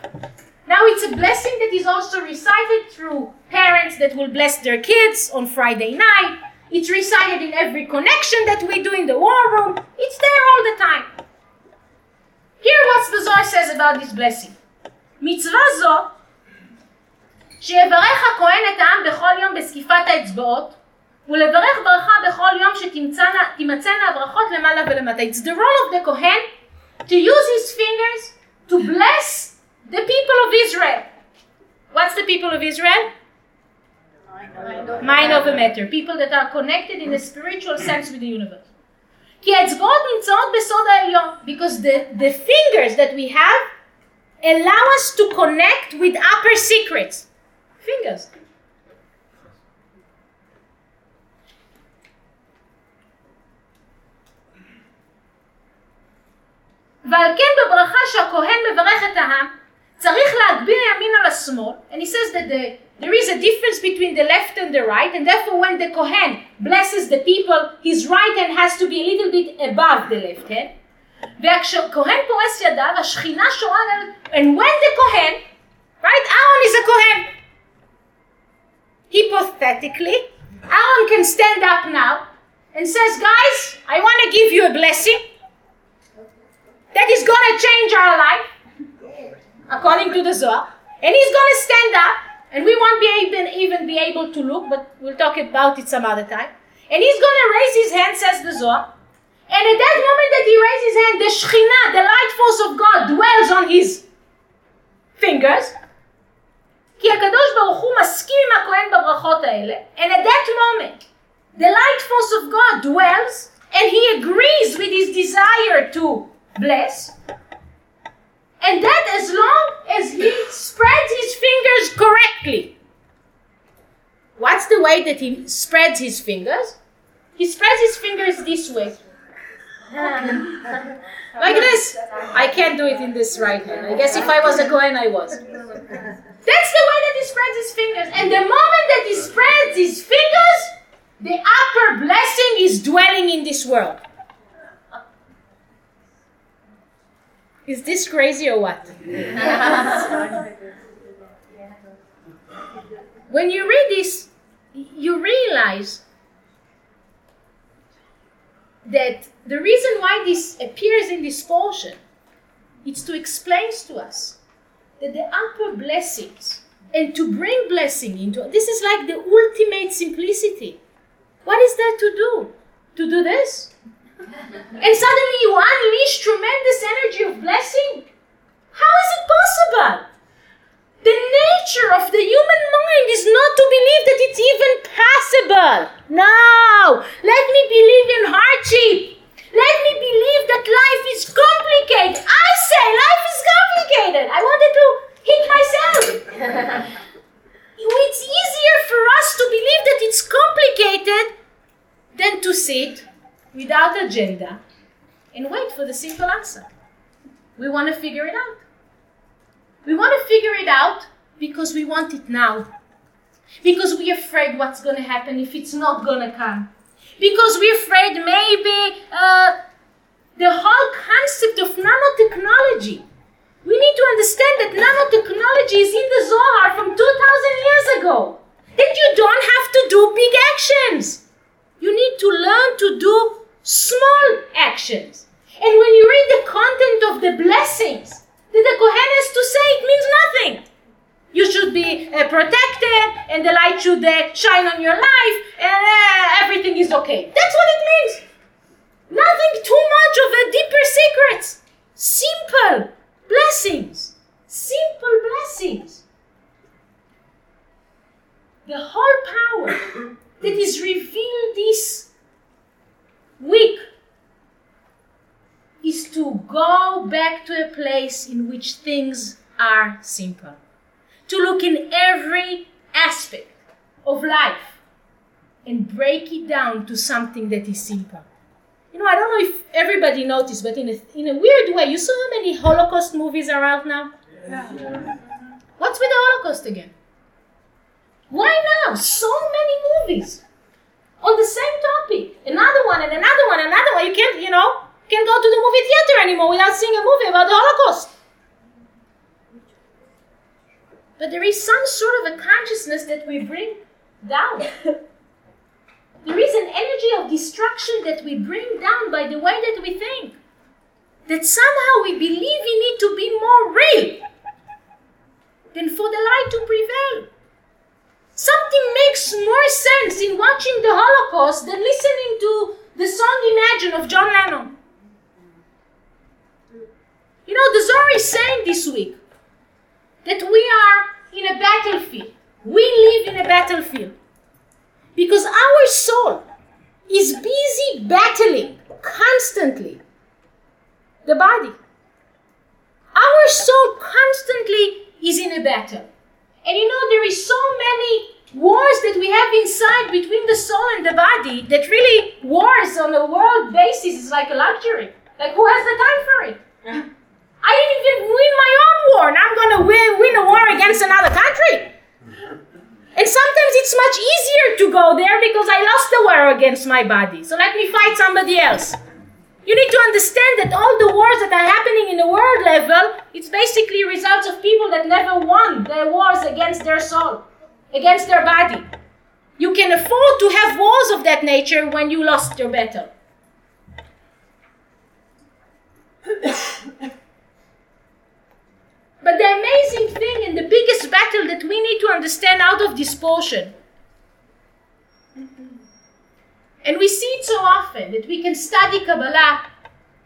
Now it's a blessing that is also recited through parents that will bless their kids on Friday night it's recited in every connection that we do in the war room. It's there all the time. Hear what the Zohar says about this blessing. מצווה זו, שיברך הכהן את העם בכל יום בזקיפת האצבעות, ולברך ברכה בכל יום שתימצאנה הברכות למעלה ולמטה. It's the role of the Kohen to use his fingers to bless the people of Israel. What's the people of Israel? Mind over matter. People that are connected in a spiritual sense with the universe. כי האצבעות נמצאות בסוד העליון. Because the, the fingers that we have allow us to connect with upper secrets. Fingers. ועל כן בברכה שהכהן מברך את העם, צריך להגביר ימין על השמאל, and he says that the, there is a difference between the left and the right, and therefore when the Kohen blesses the people, his right hand has to be a little bit above the left hand. וכשכהן פורס ידיו, השכינה שורה על... And when the Kohen, right, Aaron is a Kohen. Hypothetically, Aaron can stand up now and says, guys, I want to give you a blessing that is going to change our life, according to the Zohar. And he's going to stand up, and we won't be even, even be able to look, but we'll talk about it some other time. And he's going to raise his hand, says the Zohar. And at that moment that he raises his hand, the Shekhinah, the light force of God, dwells on his fingers. כי הקדוש ברוך הוא מסכים עם הכהן בברכות האלה, and at that moment, the light force of God dwells, and he agrees with his desire to bless, and that as long as he spreads his fingers correctly. What's the way that he spreads his fingers? He spreads his fingers this way. like this. I can't do it in this right hand. I guess if I was a Kohen, I was. That's the way that he spreads his fingers. And the moment that he spreads his fingers, the upper blessing is dwelling in this world. Is this crazy or what? when you read this, you realize that the reason why this appears in this portion is to explain to us that the upper blessings and to bring blessing into this is like the ultimate simplicity. What is there to do? To do this? And suddenly you unleash tremendous energy of blessing? How is it possible? The nature of the human mind is not to believe that it's even possible. No! Let me believe in hardship. Let me believe that life is complicated. I say life is complicated. I wanted to hit myself. it's easier for us to believe that it's complicated than to sit without agenda and wait for the simple answer. We want to figure it out. We want to figure it out because we want it now. Because we're afraid what's going to happen if it's not going to come. Because we're afraid maybe uh, the whole concept of nanotechnology. We need to understand that nanotechnology is in the Zohar from 2000 years ago. That you don't have to do big actions. You need to learn to do small actions. And when you read the content of the blessings that the Kohen has to say, it means nothing. You should be uh, protected, and the light should uh, shine on your life, and uh, everything is okay. That's what it means. Nothing too much of a deeper secrets. Simple blessings. Simple blessings. The whole power that is revealed this week is to go back to a place in which things are simple. To look in every aspect of life and break it down to something that is simple. You know, I don't know if everybody noticed, but in a, in a weird way, you saw how many Holocaust movies are out now? Yeah. What's with the Holocaust again? Why now? So many movies on the same topic. Another one and another one, another one. You can't, you know, can't go to the movie theater anymore without seeing a movie about the Holocaust. But there is some sort of a consciousness that we bring down. there is an energy of destruction that we bring down by the way that we think. That somehow we believe we need to be more real than for the light to prevail. Something makes more sense in watching the Holocaust than listening to the song Imagine of John Lennon. You know, the Zohar is saying this week that we are in a battlefield. We live in a battlefield. Because our soul is busy battling constantly the body. Our soul constantly is in a battle. And you know, there is so many wars that we have inside between the soul and the body that really wars on a world basis is like a luxury. Like, who has the time for it? I didn't even win my own war, and I'm going to win, win a war against another country. And sometimes it's much easier to go there because I lost the war against my body. So let me fight somebody else. You need to understand that all the wars that are happening in the world level, it's basically results of people that never won their wars against their soul, against their body. You can afford to have wars of that nature when you lost your battle. but the amazing thing and the biggest battle that we need to understand out of this portion and we see it so often that we can study Kabbalah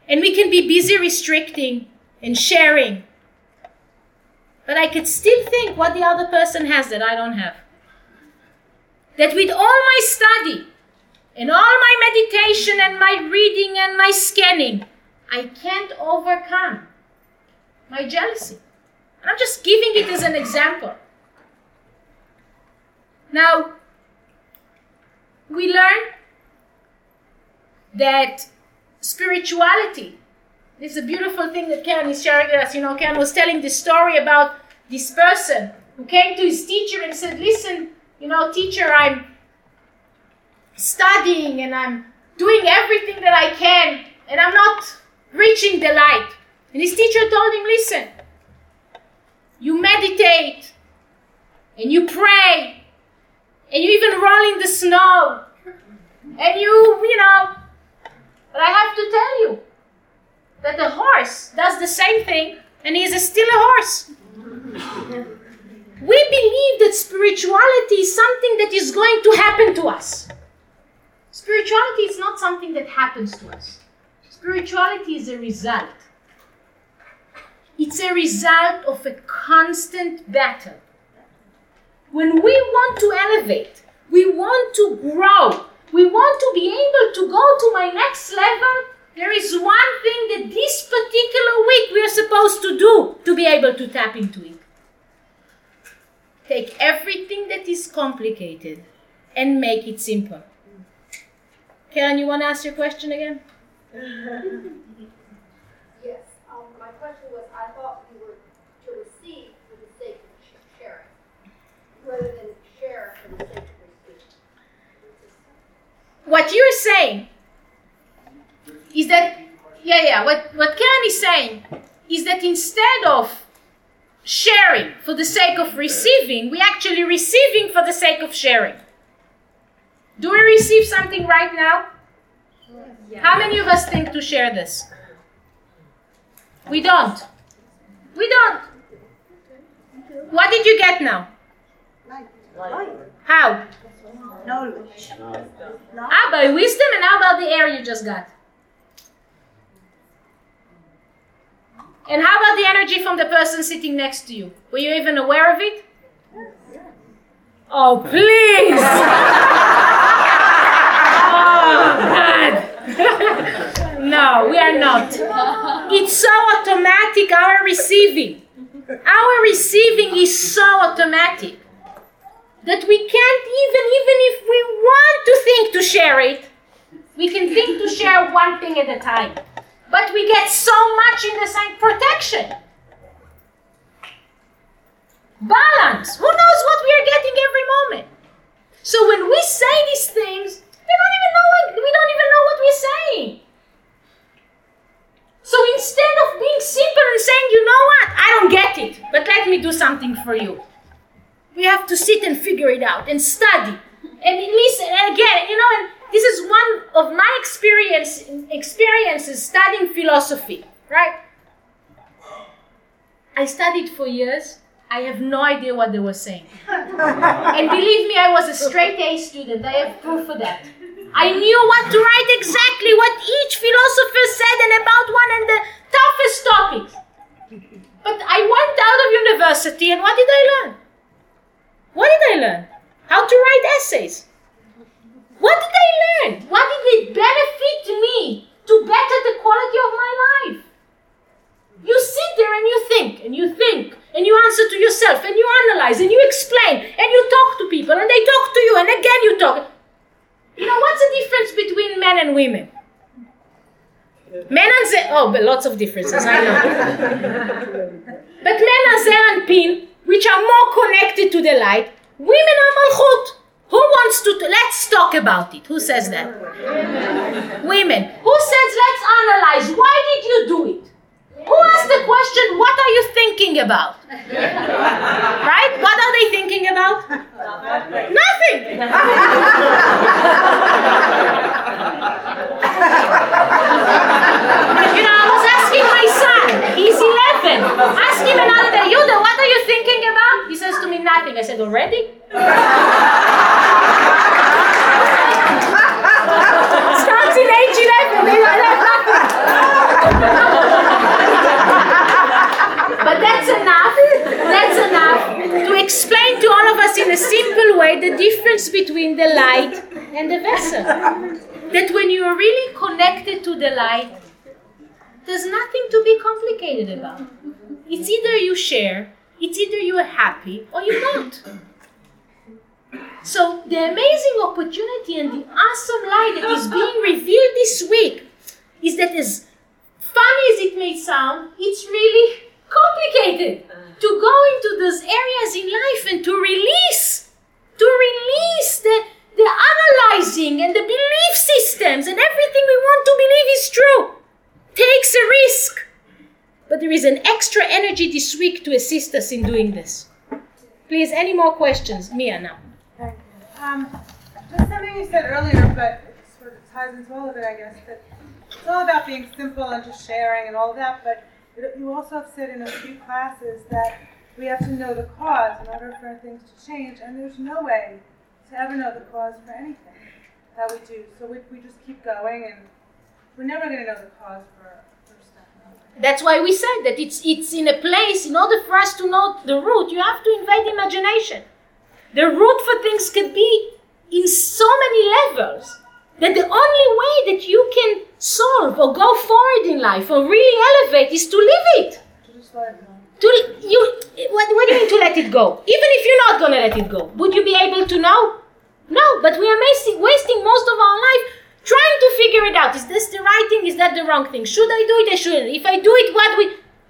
and we can be busy restricting and sharing. But I could still think what the other person has that I don't have. That with all my study and all my meditation and my reading and my scanning, I can't overcome my jealousy. I'm just giving it as an example. Now, we learn that spirituality this is a beautiful thing that Karen is sharing with us. You know, Karen was telling this story about this person who came to his teacher and said, Listen, you know, teacher, I'm studying and I'm doing everything that I can and I'm not reaching the light. And his teacher told him, Listen, you meditate and you pray and you even roll in the snow and you, you know, but I have to tell you that the horse does the same thing and he is still a horse. we believe that spirituality is something that is going to happen to us. Spirituality is not something that happens to us. Spirituality is a result. It's a result of a constant battle. When we want to elevate, we want to grow, we want to be able to go to my next level, there is one thing that this particular week we are supposed to do to be able to tap into it. Take everything that is complicated and make it simple. Karen, you want to ask your question again? Yes, um, my question was, I thought we were to receive for the sake of sh- sharing, rather than share for the sake of. What you're saying is that, yeah, yeah, what, what Karen is saying is that instead of sharing for the sake of receiving, we actually receiving for the sake of sharing. Do we receive something right now? How many of us think to share this? We don't. We don't. What did you get now? How? Knowledge. Ah, by wisdom, and how about the air you just got? And how about the energy from the person sitting next to you? Were you even aware of it? Oh, please! oh, God! no, we are not. It's so automatic, our receiving. Our receiving is so automatic that we can't even, even if we want to think to share it, we can think to share one thing at a time. But we get so much in the same protection. Balance. Who knows what we are getting every moment? So when we say these things, we don't even know what, we don't even know what we're saying. So instead of being simple and saying, you know what, I don't get it, but let me do something for you. We have to sit and figure it out and study and listen. And again, you know, and this is one of my experience experiences studying philosophy, right? I studied for years. I have no idea what they were saying. and believe me, I was a straight A student. I have proof of that. I knew what to write exactly what each philosopher said and about one and the toughest topics. But I went out of university and what did I learn? What did I learn? How to write essays. What did I learn? What did it benefit me to better the quality of my life? You sit there and you think and you think and you answer to yourself and you analyze and you explain and you talk to people and they talk to you and again you talk. You know, what's the difference between men and women? Men are ze- oh, but lots of differences, I know. but men are Zeir Anpin, which are more connected to the light. Women are Malchut. Who wants to? let's talk about it. Who says that? Women. Who says let's analyze? Why did you do it? Who asked the question? What are you thinking about? right? What are they thinking about? Nothing. You know, I was asking my son, he's 11. Ask him another day, Yuda, what are you thinking about? He says to me, nothing. I said, already? Starts in age 11. They don't have nothing. But that's enough. That's enough to explain to all of us in a simple way the difference between the light and the vessel. That when you are really connected to the light, there's nothing to be complicated about. It's either you share, it's either you are happy or you're not. So, the amazing opportunity and the awesome light that is being revealed this week is that, as funny as it may sound, it's really complicated to go into those areas in life and to release, to release the, the analyzing and the belief systems and everything we want to believe is true takes a risk. But there is an extra energy this week to assist us in doing this. Please, any more questions? Mia now. Um, just something you said earlier, but it sort of ties into all of it, I guess. That it's all about being simple and just sharing and all that. But you also have said in a few classes that we have to know the cause in order for things to change, and there's no way to ever know the cause for anything that we do. So we, we just keep going, and we're never going to know the cause for, for stuff. That's why we said that it's it's in a place. In order for us to know the root, you have to invade imagination. The root for things could be in so many levels that the only way that you can solve or go forward in life or really elevate is to live it. To just let go. To you, what, what do you mean to let it go? Even if you're not gonna let it go, would you be able to know? No, but we are wasting, wasting most of our life trying to figure it out. Is this the right thing? Is that the wrong thing? Should I do it? I shouldn't. If I do it, what we?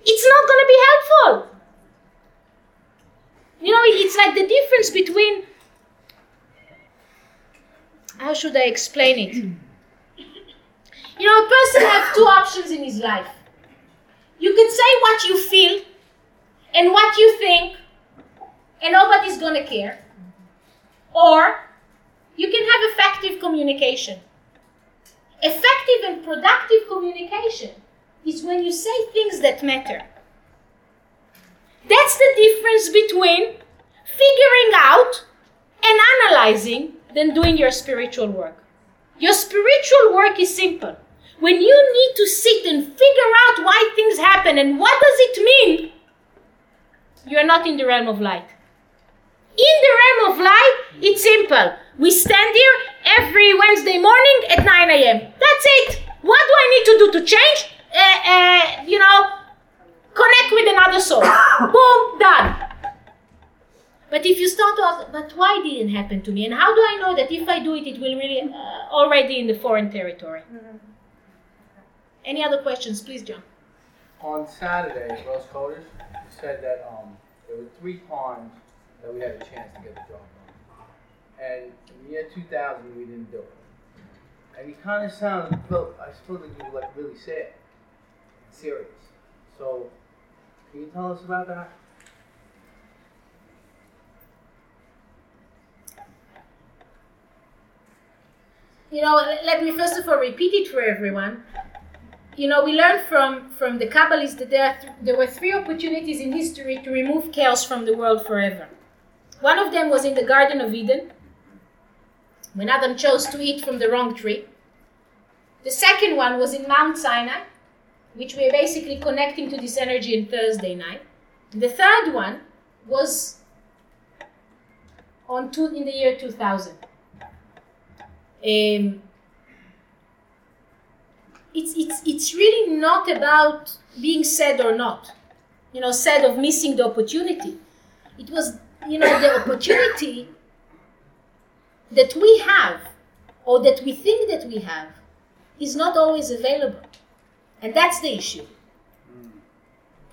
It's not gonna be helpful. You know, it's like the difference between. How should I explain it? You know, a person has two options in his life. You can say what you feel and what you think, and nobody's gonna care. Or you can have effective communication. Effective and productive communication is when you say things that matter. That's the difference between figuring out and analyzing than doing your spiritual work. Your spiritual work is simple. When you need to sit and figure out why things happen and what does it mean, you are not in the realm of light. In the realm of light, it's simple. We stand here every Wednesday morning at 9 a.m. That's it. What do I need to do to change? Uh, uh, you know, connect with another soul. Boom, done. But if you start to ask, but why didn't it happen to me? And how do I know that if I do it, it will really uh, already in the foreign territory? Any other questions, please, John? On Saturday, Rose Coders said that um, there were three times that we had a chance to get the job done. And in the year 2000, we didn't do it. And you kind of sounded, felt, I felt like you were like really sad, serious. So, can you tell us about that? You know, let- me first of all repeat it for everyone. You know, we learned from, from the Kabbalists that there, th- there were three opportunities in history to remove chaos from the world forever. One of them was in the Garden of Eden, when Adam chose to eat from the wrong tree. The second one was in Mount Sinai, which we're basically connecting to this energy on Thursday night. The third one was on two, in the year 2000. Um, it's, it's, it's really not about being sad or not, you know, sad of missing the opportunity. It was, you know, the opportunity that we have or that we think that we have is not always available. And that's the issue.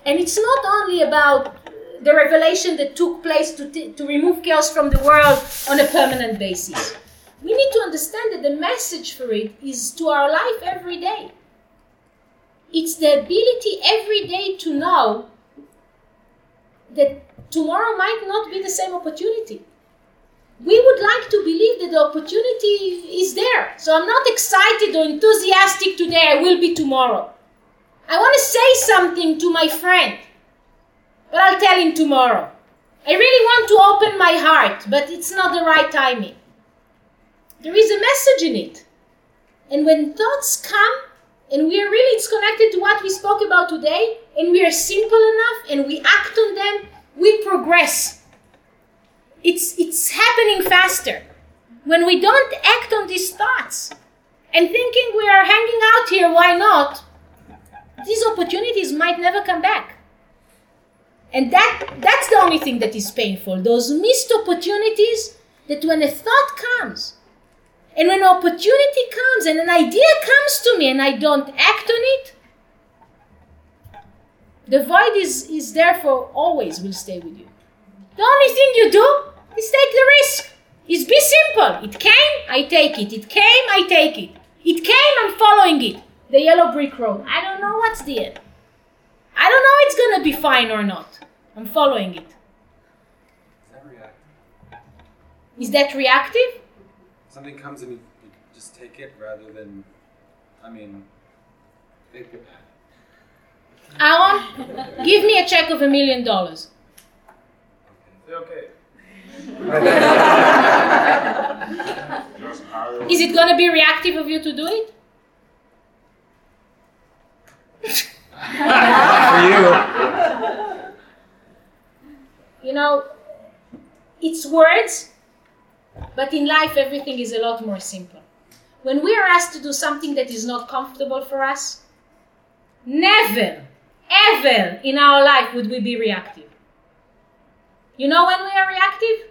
And it's not only about the revelation that took place to, t- to remove chaos from the world on a permanent basis. We need to understand that the message for it is to our life every day. It's the ability every day to know that tomorrow might not be the same opportunity. We would like to believe that the opportunity is there. So I'm not excited or enthusiastic today, I will be tomorrow. I want to say something to my friend, but I'll tell him tomorrow. I really want to open my heart, but it's not the right timing. There is a message in it. And when thoughts come, and we are really, it's connected to what we spoke about today, and we are simple enough and we act on them, we progress. It's, it's happening faster. When we don't act on these thoughts and thinking we are hanging out here, why not? these opportunities might never come back. And that, that's the only thing that is painful. Those missed opportunities that when a thought comes, and when an opportunity comes and an idea comes to me and I don't act on it, the void is, is therefore always will stay with you. The only thing you do is take the risk. Is be simple. It came, I take it. It came, I take it. It came, I'm following it the yellow brick road. I don't know what's the end. I don't know it's gonna be fine or not. I'm following it. Is that reactive? Is that reactive? Something comes and you, you just take it rather than, I mean, think about it. Aaron, give me a check of a million dollars. Okay. Is it gonna be reactive of you to do it? For you. You know, it's words, but in life everything is a lot more simple. When we are asked to do something that is not comfortable for us, never, ever in our life would we be reactive. You know when we are reactive?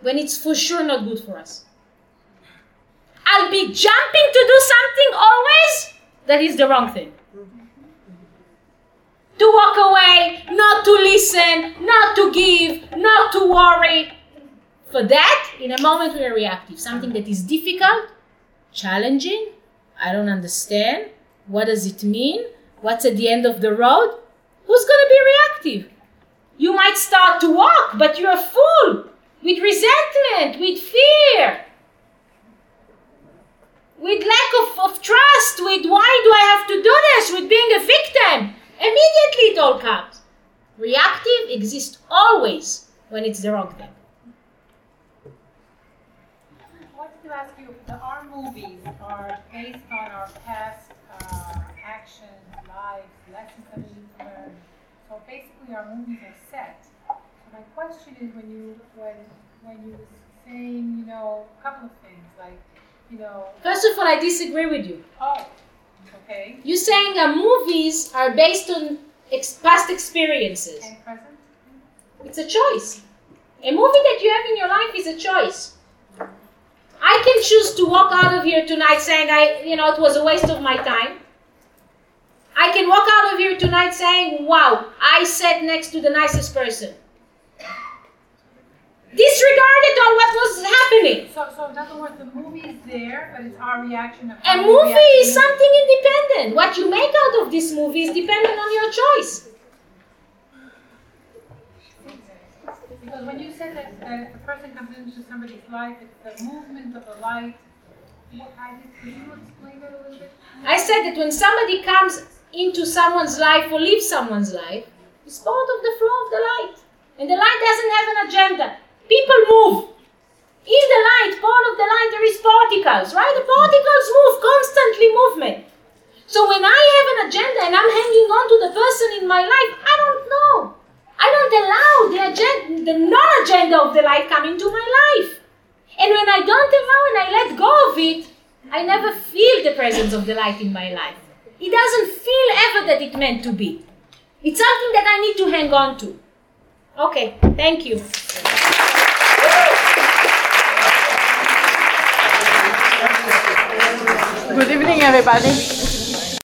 When it's for sure not good for us. I'll be jumping to do something always that is the wrong thing to walk away, not to listen, not to give, not to worry. For that, in a moment we are reactive. Something that is difficult, challenging, I don't understand. What does it mean? What's at the end of the road? Who's going to be reactive? You might start to walk, but you're full with resentment, with fear, with lack of, of trust, with why do I have to do this, with being a victim. Immediately it all comes. Reactive exists always when it's the wrong thing. Wanted to ask you, our movies are based on our past uh, actions, lives, lessons that we need to learn. So basically, our movies are set. So my question is, when you when when you was saying, you know, a couple of things like, you know, First of all, I disagree with you. oh, okay, You're saying our movies are based on ex- past experiences. and present. It's a choice. A movie that you have in your life is a choice. I can choose to walk out of here tonight saying I, you know, it was a waste of my time. I can walk out of here tonight saying, wow, I sat next to the nicest person. Disregarded all what was happening. So, so in other words, the movie is there, but it's our reaction of A movie is something independent. What you make out of this movie is dependent on your choice. Because when you said that, that a person comes into somebody's life, it's the movement of the light. What, I did, could you explain that a little bit? I said that when somebody comes into someone's life or leaves someone's life, it's part of the flow of the light. And the light doesn't have an agenda. People move. In the light, part of the light, there is particles, right? The particles move, constantly movement. So when I have an agenda and I'm hanging on to the person in my life, I don't know. I don't allow the agenda, the non-agenda of the light come into my life. And when I don't allow and I let go of it, I never feel the presence of the light in my life. It doesn't feel ever that it meant to be. It's something that I need to hang on to. Okay, thank you. Good evening, everybody.